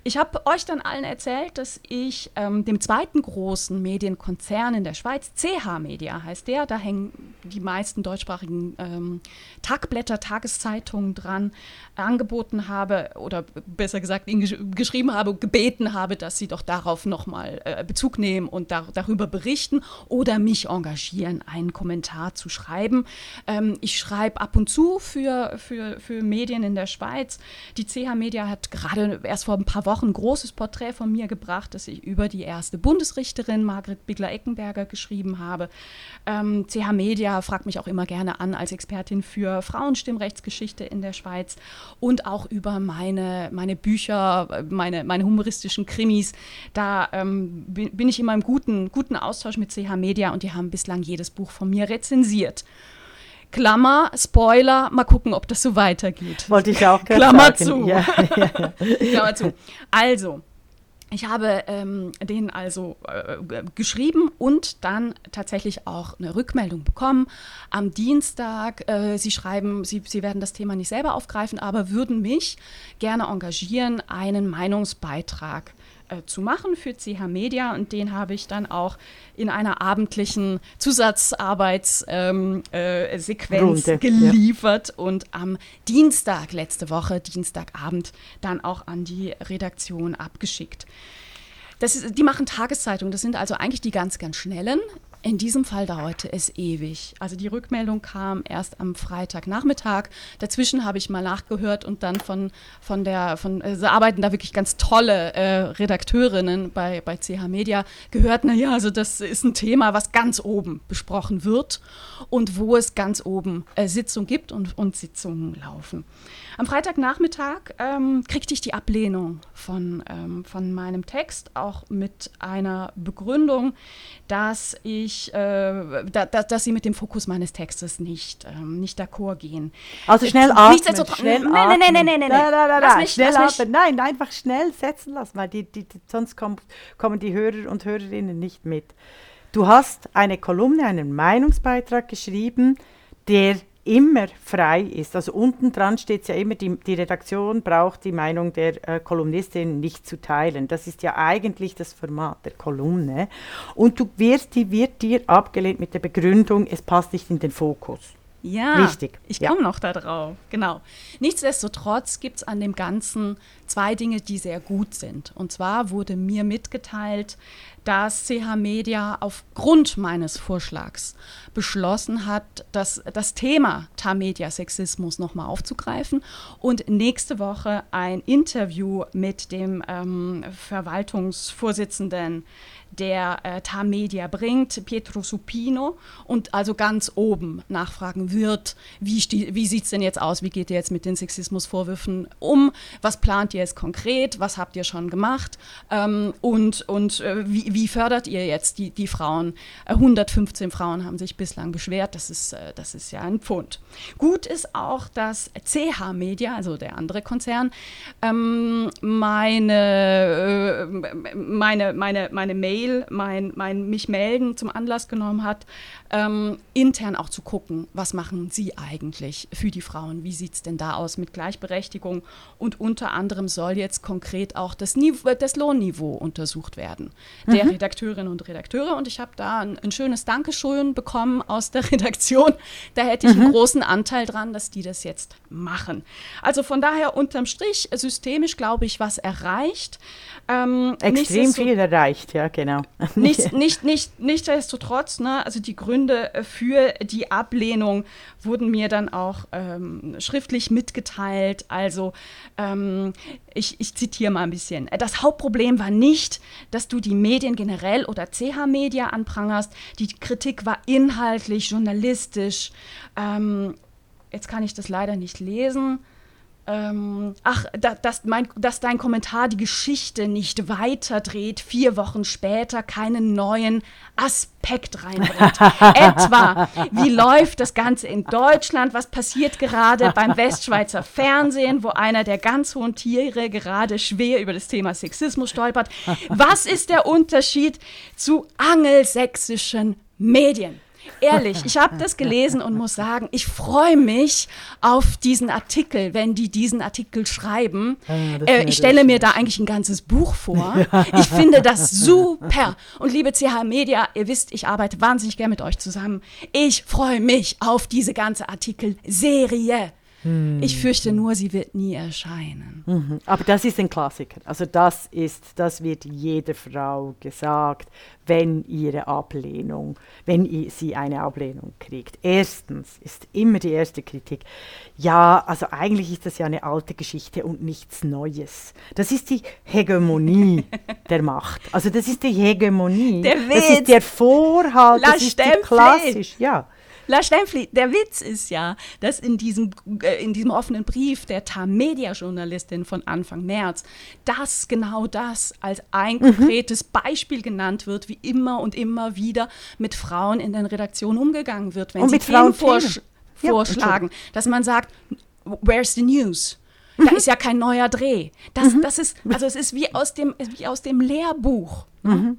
Ich habe euch dann allen erzählt, dass ich ähm, dem zweiten großen Medienkonzern in der Schweiz, CH Media heißt der, da hängen die meisten deutschsprachigen ähm, Tagblätter, Tageszeitungen dran, angeboten habe oder besser gesagt ihnen gesch geschrieben habe, gebeten habe, dass sie doch darauf nochmal äh, Bezug nehmen und dar darüber berichten oder mich engagieren, einen Kommentar zu schreiben. Ähm, ich schreibe ab und zu für, für, für Medien in der Schweiz. Die CH Media hat gerade erst vor ein paar Wochen ein großes Porträt von mir gebracht, das ich über die erste Bundesrichterin Margret Bigler-Eckenberger geschrieben habe. Ähm, CH Media fragt mich auch immer gerne an als Expertin für Frauenstimmrechtsgeschichte in der Schweiz und auch über meine, meine Bücher, meine, meine humoristischen Krimis. Da ähm, bin ich immer im guten, guten Austausch mit CH Media und die haben bislang jedes Buch von mir rezensiert. Klammer, Spoiler, mal gucken, ob das so weitergeht. Wollte ich auch Klammer sagen. zu. Ja, ja, ja. Klammer zu. Also, ich habe ähm, den also äh, geschrieben und dann tatsächlich auch eine Rückmeldung bekommen. Am Dienstag, äh, Sie schreiben, Sie, Sie werden das Thema nicht selber aufgreifen, aber würden mich gerne engagieren, einen Meinungsbeitrag äh, zu machen für CH Media und den habe ich dann auch in einer abendlichen Zusatzarbeitssequenz ähm, äh, geliefert ja. und am Dienstag letzte Woche, Dienstagabend, dann auch an die Redaktion abgeschickt. Das ist, die machen Tageszeitungen, das sind also eigentlich die ganz, ganz schnellen. In diesem Fall dauerte es ewig. Also die Rückmeldung kam erst am Freitagnachmittag. Dazwischen habe ich mal nachgehört und dann von, von der, von, äh, arbeiten da wirklich ganz tolle äh, Redakteurinnen bei, bei CH Media gehört, naja, also das ist ein Thema, was ganz oben besprochen wird und wo es ganz oben äh, Sitzungen gibt und, und Sitzungen laufen. Am Freitagnachmittag ähm, kriegte ich die Ablehnung von, ähm, von meinem Text, auch mit einer Begründung, dass ich, äh, da, da, dass sie mit dem Fokus meines Textes nicht, ähm, nicht d'accord gehen. Also schnell atmen. Schnell nein, nein, nein, nein, nein, nein, nein. nein, nein, mich, schnell atmen. Nein, einfach schnell setzen lassen, weil die, die, die, sonst kommt, kommen die Hörer und Hörerinnen nicht mit. Du hast eine Kolumne, einen Meinungsbeitrag geschrieben, der immer frei ist. Also unten dran steht es ja immer, die, die Redaktion braucht die Meinung der äh, Kolumnistin nicht zu teilen. Das ist ja eigentlich das Format der Kolumne. Und du wirst, die wird dir abgelehnt mit der Begründung, es passt nicht in den Fokus. Ja, Richtig. ich komme ja. noch darauf. Genau. Nichtsdestotrotz gibt es an dem Ganzen zwei Dinge, die sehr gut sind. Und zwar wurde mir mitgeteilt, dass CH Media aufgrund meines Vorschlags beschlossen hat, das, das Thema Tamedia-Sexismus nochmal aufzugreifen und nächste Woche ein Interview mit dem ähm, Verwaltungsvorsitzenden der äh, TAM Media bringt, Pietro Supino, und also ganz oben nachfragen wird, wie, wie sieht es denn jetzt aus, wie geht ihr jetzt mit den Sexismusvorwürfen um, was plant ihr jetzt konkret, was habt ihr schon gemacht? Ähm, und, und äh, wie, wie, fördert ihr jetzt die, die Frauen? Äh, 115 Frauen haben sich bislang beschwert, das ist, äh, das ist ja ein Pfund. Gut ist auch, dass CH Media, also der andere Konzern, ähm, meine, äh, meine, meine, meine Mail mein, mein mich melden zum Anlass genommen hat, ähm, intern auch zu gucken, was machen Sie eigentlich für die Frauen? Wie sieht es denn da aus mit Gleichberechtigung? Und unter anderem soll jetzt konkret auch das, Niveau, das Lohnniveau untersucht werden der mhm. Redakteurinnen und Redakteure. Und ich habe da ein, ein, schönes Dankeschön bekommen aus der Redaktion. Da hätte ich mhm. einen großen Anteil dran, dass die das jetzt machen. Also von daher unterm Strich systemisch, glaube ich, was erreicht. Ähm, Extrem viel erreicht, ja, genau. Nicht, nicht, nicht, nichtsdestotrotz, ne, also die Gründe für die Ablehnung wurden mir dann auch ähm, schriftlich mitgeteilt. Also ähm, ich, ich zitiere mal ein bisschen. Das Hauptproblem war nicht, dass du die Medien generell oder CH-Media anprangerst. Die Kritik war inhaltlich, journalistisch. Ähm, jetzt kann ich das leider nicht lesen ähm, ach, da, dass, mein, dass dein Kommentar die Geschichte nicht weiterdreht, vier Wochen später keinen neuen Aspekt reinbringt. Etwa, wie läuft das Ganze in Deutschland? Was passiert gerade beim Westschweizer Fernsehen, wo einer der ganz hohen Tiere gerade schwer über das Thema Sexismus stolpert? Was ist der Unterschied zu angelsächsischen Medien? Ehrlich, ich habe das gelesen und muss sagen, ich freue mich auf diesen Artikel, wenn die diesen Artikel schreiben. Ja, äh, ich stelle mir da eigentlich ein ganzes Buch vor. Ja. Ich finde das super. Und liebe CH Media, ihr wisst, ich arbeite wahnsinnig gerne mit euch zusammen. Ich freue mich auf diese ganze Artikelserie. Hm. Ich fürchte nur, sie wird nie erscheinen. Mhm. Aber das ist ein Klassiker. Also das ist, das wird jeder Frau gesagt, wenn ihre Ablehnung, wenn sie eine Ablehnung kriegt. Erstens ist immer die erste Kritik, ja, also eigentlich ist das ja eine alte Geschichte und nichts Neues. Das ist die Hegemonie der Macht. Also das ist die Hegemonie. Der Witz. Das ist der Vorhalt, das ist klassisch, ja. La Stempfli, der Witz ist ja, dass in diesem, äh, in diesem offenen Brief der TAM-Media-Journalistin von Anfang März, dass genau das als ein mhm. konkretes Beispiel genannt wird, wie immer und immer wieder mit Frauen in den Redaktionen umgegangen wird, wenn und sie Themen vorsch ja, vorschlagen, dass man sagt, where's the news? Da ist ja kein neuer Dreh. Das, mhm. das ist, also es ist wie aus dem, wie aus dem Lehrbuch. Mhm.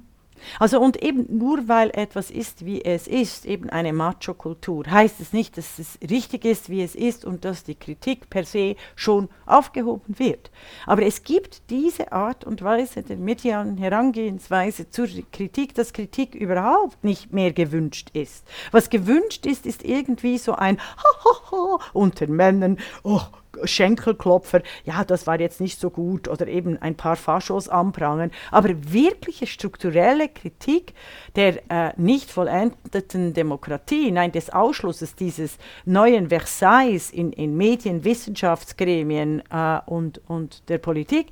Also und eben nur weil etwas ist, wie es ist, eben eine Macho-Kultur, heißt es nicht, dass es richtig ist, wie es ist und dass die Kritik per se schon aufgehoben wird. Aber es gibt diese Art und Weise der medialen Herangehensweise zur Kritik, dass Kritik überhaupt nicht mehr gewünscht ist. Was gewünscht ist, ist irgendwie so ein Hahaha unter Männern, oh, Schenkelklopfer, ja, das war jetzt nicht so gut oder eben ein paar Faschos anprangern, aber wirkliche strukturelle Kritik der äh, nicht vollendeten Demokratie, nein, des Ausschlusses dieses neuen Versailles in, in Medien, Wissenschaftsgremien äh, und, und der Politik,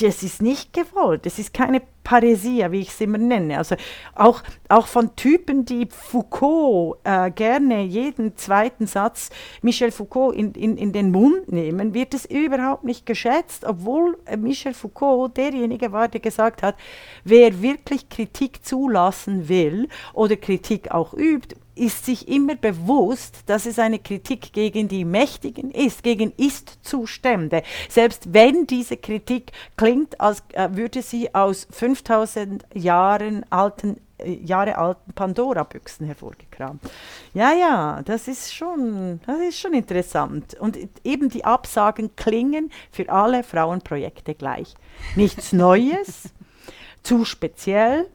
das ist nicht gewollt. Das ist keine Paresia, wie ich es immer nenne. Also auch, auch von Typen, die Foucault äh, gerne jeden zweiten Satz Michel Foucault in, in, in den Mund nehmen, wird es überhaupt nicht geschätzt, obwohl äh, Michel Foucault derjenige war, der gesagt hat, wer wirklich Kritik zulassen will oder Kritik auch übt, ist sich immer bewusst, dass es eine Kritik gegen die Mächtigen ist, gegen Ist-Zustände. Selbst wenn diese Kritik klingt, als äh, würde sie aus 5000 Jahren alten äh, Jahre alten Pandora-Büchsen hervorgekramt. Ja, ja, das ist schon, das ist schon interessant. Und eben die Absagen klingen für alle Frauenprojekte gleich. Nichts Neues, zu speziell,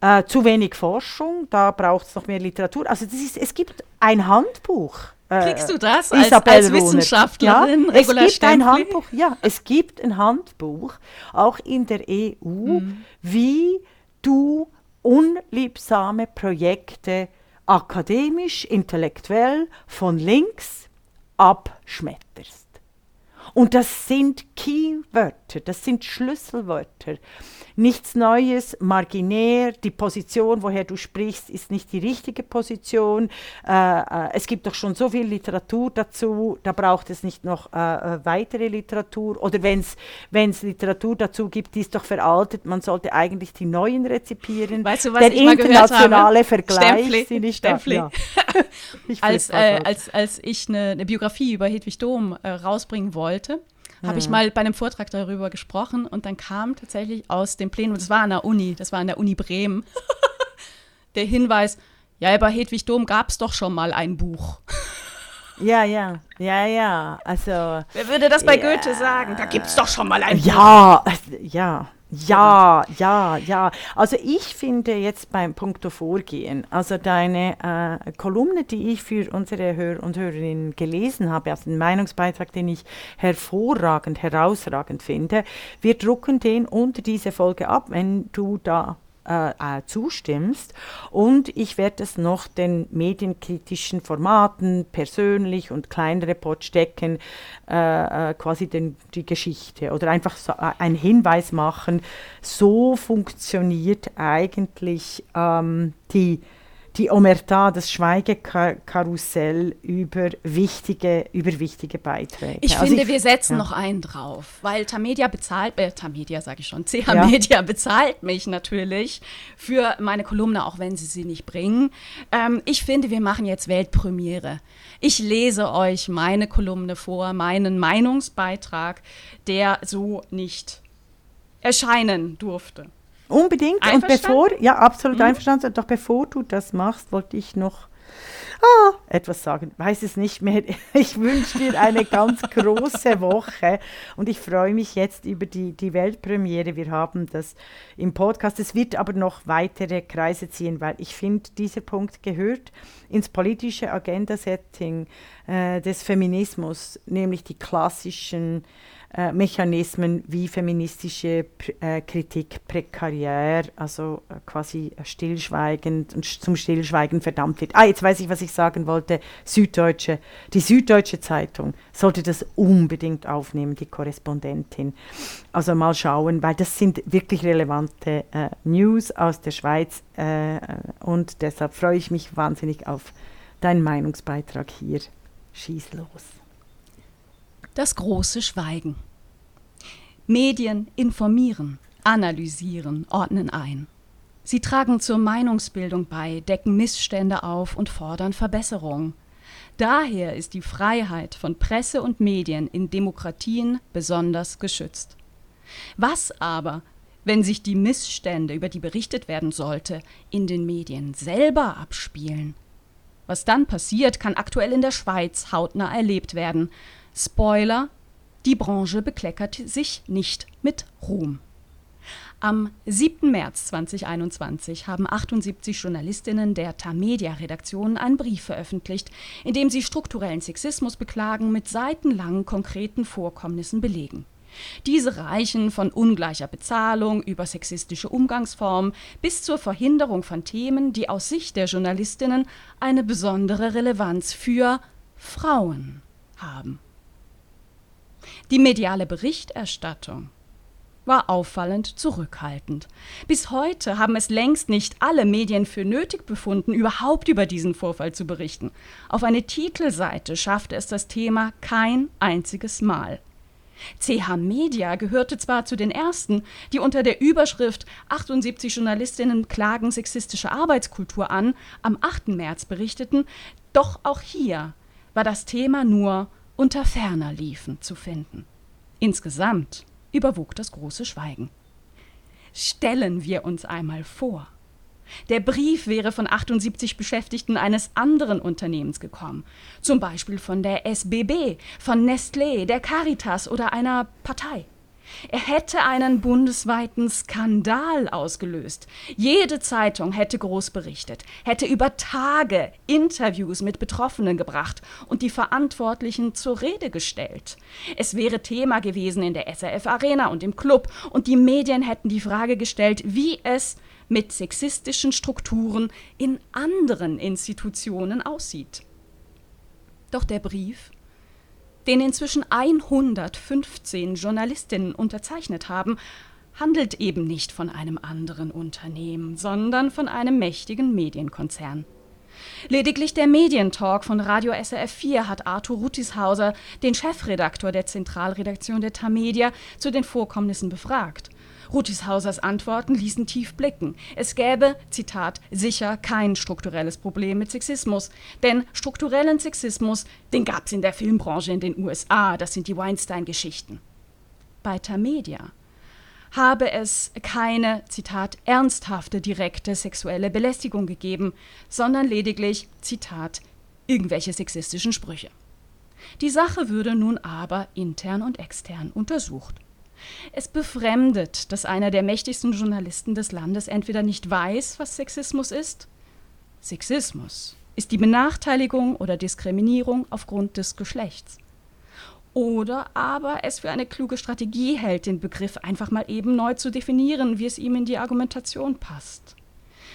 äh, zu wenig Forschung, da braucht es noch mehr Literatur. Also das ist, es gibt ein Handbuch. Äh, Kriegst du das als, als Wissenschaftlerin? Ja, es gibt Stempfli? ein Handbuch, ja, es gibt ein Handbuch, auch in der EU, mhm. wie du unliebsame Projekte akademisch, intellektuell von links abschmetterst. Und das sind Keywörter, das sind Schlüsselwörter nichts Neues, marginär. Die Position, woher du sprichst, ist nicht die richtige Position. Äh, äh, es gibt doch schon so viel Literatur dazu, da braucht es nicht noch äh, äh weitere Literatur. Oder wenn es Literatur dazu gibt, die ist doch veraltet, man sollte eigentlich die neuen rezipieren. Weißt du, was Der ich mal internationale Vergleich Stempfli, nicht. Da, ja. als, äh, als, als ich eine, eine Biografie über Hedwig Dom äh, rausbringen wollte, habe ich mal bei einem Vortrag darüber gesprochen und dann kam tatsächlich aus dem Plenum, das war an der Uni, das war an der Uni Bremen, der Hinweis, ja, über Hedwig Dom gab es doch schon mal ein Buch. Ja, ja, ja, ja. Also. Wer würde das bei ja, Goethe sagen? Da gibt es doch schon mal ein ja, Buch. Ja, ja. Ja, ja. Also ich finde jetzt beim Punkto Vorgehen, also deine äh, Kolumne, die ich für unsere Hörer und Hörerinnen gelesen habe, also den Meinungsbeitrag, den ich hervorragend, herausragend finde, wir drucken den unter diese Folge ab, wenn du da äh, äh, zustimmst. Und ich werde es noch den medienkritischen Formaten persönlich und kleinere Pod stecken, äh, äh, quasi den, die Geschichte oder einfach so äh, einen Hinweis machen. So funktioniert eigentlich ähm, die die Omerta, das Schweigekarussell über wichtige, über wichtige Beiträge. Ich also finde, ich, wir setzen ja. noch einen drauf, weil Tamedia bezahlt, äh, Tamedia sage ich schon, CH ja. Media bezahlt mich natürlich für meine Kolumne, auch wenn sie sie nicht bringen. Ähm, ich finde, wir machen jetzt Weltpremiere. Ich lese euch meine Kolumne vor, meinen Meinungsbeitrag, der so nicht erscheinen durfte. Unbedingt. Und bevor, ja, absolut mhm. einverstanden. Doch bevor du das machst, wollte ich noch ah, etwas sagen. Weiß es nicht mehr. Ich wünsche dir eine ganz große Woche und ich freue mich jetzt über die, die Weltpremiere. Wir haben das im Podcast. Es wird aber noch weitere Kreise ziehen, weil ich finde, dieser Punkt gehört ins politische Agenda-Setting äh, des Feminismus, nämlich die klassischen äh, Mechanismen wie feministische äh, Kritik prekariär, also äh, quasi stillschweigend und zum Stillschweigen verdammt wird. Ah, jetzt weiß ich, was ich sagen wollte. Süddeutsche, die Süddeutsche Zeitung sollte das unbedingt aufnehmen, die Korrespondentin. Also mal schauen, weil das sind wirklich relevante äh, News aus der Schweiz äh, und deshalb freue ich mich wahnsinnig auf deinen Meinungsbeitrag hier. Schieß los. Das große Schweigen. Medien informieren, analysieren, ordnen ein. Sie tragen zur Meinungsbildung bei, decken Missstände auf und fordern Verbesserung. Daher ist die Freiheit von Presse und Medien in Demokratien besonders geschützt. Was aber, wenn sich die Missstände, über die berichtet werden sollte, in den Medien selber abspielen? Was dann passiert, kann aktuell in der Schweiz hautnah erlebt werden. Spoiler, die Branche bekleckert sich nicht mit Ruhm. Am 7. März 2021 haben 78 Journalistinnen der Tamedia-Redaktion einen Brief veröffentlicht, in dem sie strukturellen Sexismus beklagen, mit seitenlangen konkreten Vorkommnissen belegen. Diese reichen von ungleicher Bezahlung über sexistische Umgangsformen bis zur Verhinderung von Themen, die aus Sicht der Journalistinnen eine besondere Relevanz für Frauen haben. Die mediale Berichterstattung war auffallend zurückhaltend. Bis heute haben es längst nicht alle Medien für nötig befunden, überhaupt über diesen Vorfall zu berichten. Auf eine Titelseite schaffte es das Thema kein einziges Mal. CH Media gehörte zwar zu den ersten, die unter der Überschrift 78 Journalistinnen klagen sexistische Arbeitskultur an am 8. März berichteten, doch auch hier war das Thema nur unter ferner liefen zu finden. Insgesamt überwog das große Schweigen. Stellen wir uns einmal vor. Der Brief wäre von 78 Beschäftigten eines anderen Unternehmens gekommen, zum Beispiel von der SBB, von Nestlé, der Caritas oder einer Partei. Er hätte einen bundesweiten Skandal ausgelöst. Jede Zeitung hätte groß berichtet, hätte über Tage Interviews mit Betroffenen gebracht und die Verantwortlichen zur Rede gestellt. Es wäre Thema gewesen in der SRF Arena und im Club und die Medien hätten die Frage gestellt, wie es mit sexistischen Strukturen in anderen Institutionen aussieht. Doch der Brief den inzwischen 115 Journalistinnen unterzeichnet haben, handelt eben nicht von einem anderen Unternehmen, sondern von einem mächtigen Medienkonzern. Lediglich der Medientalk von Radio SRF 4 hat Arthur Rutishauser, den Chefredaktor der Zentralredaktion der Tamedia, zu den Vorkommnissen befragt. Rutishausers Antworten ließen tief blicken. Es gäbe, Zitat, sicher kein strukturelles Problem mit Sexismus. Denn strukturellen Sexismus, den gab es in der Filmbranche in den USA. Das sind die Weinstein-Geschichten. Bei Tamedia habe es keine, Zitat, ernsthafte direkte sexuelle Belästigung gegeben, sondern lediglich, Zitat, irgendwelche sexistischen Sprüche. Die Sache würde nun aber intern und extern untersucht. Es befremdet, dass einer der mächtigsten Journalisten des Landes entweder nicht weiß, was Sexismus ist. Sexismus ist die Benachteiligung oder Diskriminierung aufgrund des Geschlechts. Oder aber es für eine kluge Strategie hält, den Begriff einfach mal eben neu zu definieren, wie es ihm in die Argumentation passt.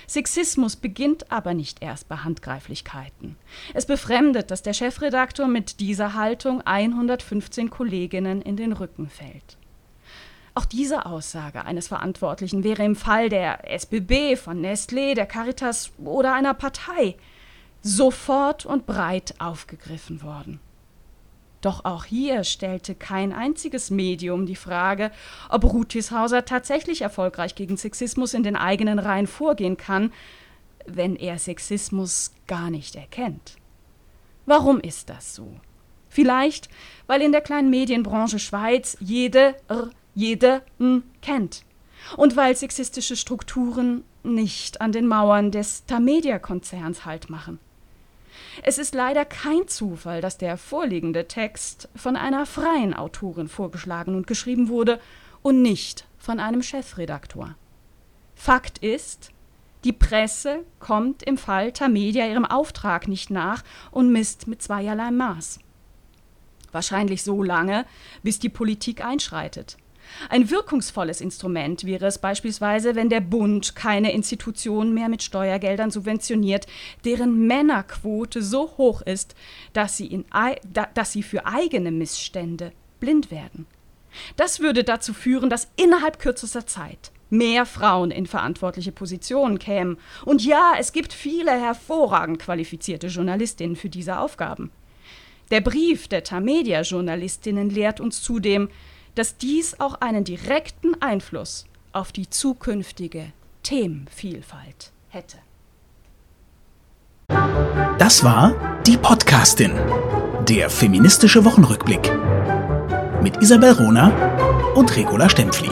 Sexismus beginnt aber nicht erst bei Handgreiflichkeiten. Es befremdet, dass der Chefredaktor mit dieser Haltung 115 Kolleginnen in den Rücken fällt. Auch diese Aussage eines Verantwortlichen wäre im Fall der SBB, von Nestlé, der Caritas oder einer Partei sofort und breit aufgegriffen worden. Doch auch hier stellte kein einziges Medium die Frage, ob Rutishauser tatsächlich erfolgreich gegen Sexismus in den eigenen Reihen vorgehen kann, wenn er Sexismus gar nicht erkennt. Warum ist das so? Vielleicht, weil in der kleinen Medienbranche Schweiz jede R jeder kennt. Und weil sexistische Strukturen nicht an den Mauern des Tamedia-Konzerns Halt machen. Es ist leider kein Zufall, dass der vorliegende Text von einer freien Autorin vorgeschlagen und geschrieben wurde und nicht von einem Chefredaktor. Fakt ist, die Presse kommt im Fall Tamedia ihrem Auftrag nicht nach und misst mit zweierlei Maß. Wahrscheinlich so lange, bis die Politik einschreitet. Ein wirkungsvolles Instrument wäre es beispielsweise, wenn der Bund keine Institutionen mehr mit Steuergeldern subventioniert, deren Männerquote so hoch ist, dass sie, in, dass sie für eigene Missstände blind werden. Das würde dazu führen, dass innerhalb kürzester Zeit mehr Frauen in verantwortliche Positionen kämen. Und ja, es gibt viele hervorragend qualifizierte Journalistinnen für diese Aufgaben. Der Brief der Tamedia-Journalistinnen lehrt uns zudem, dass dies auch einen direkten Einfluss auf die zukünftige Themenvielfalt hätte. Das war die Podcastin, der feministische Wochenrückblick mit Isabel Rona und Regula Stempfli.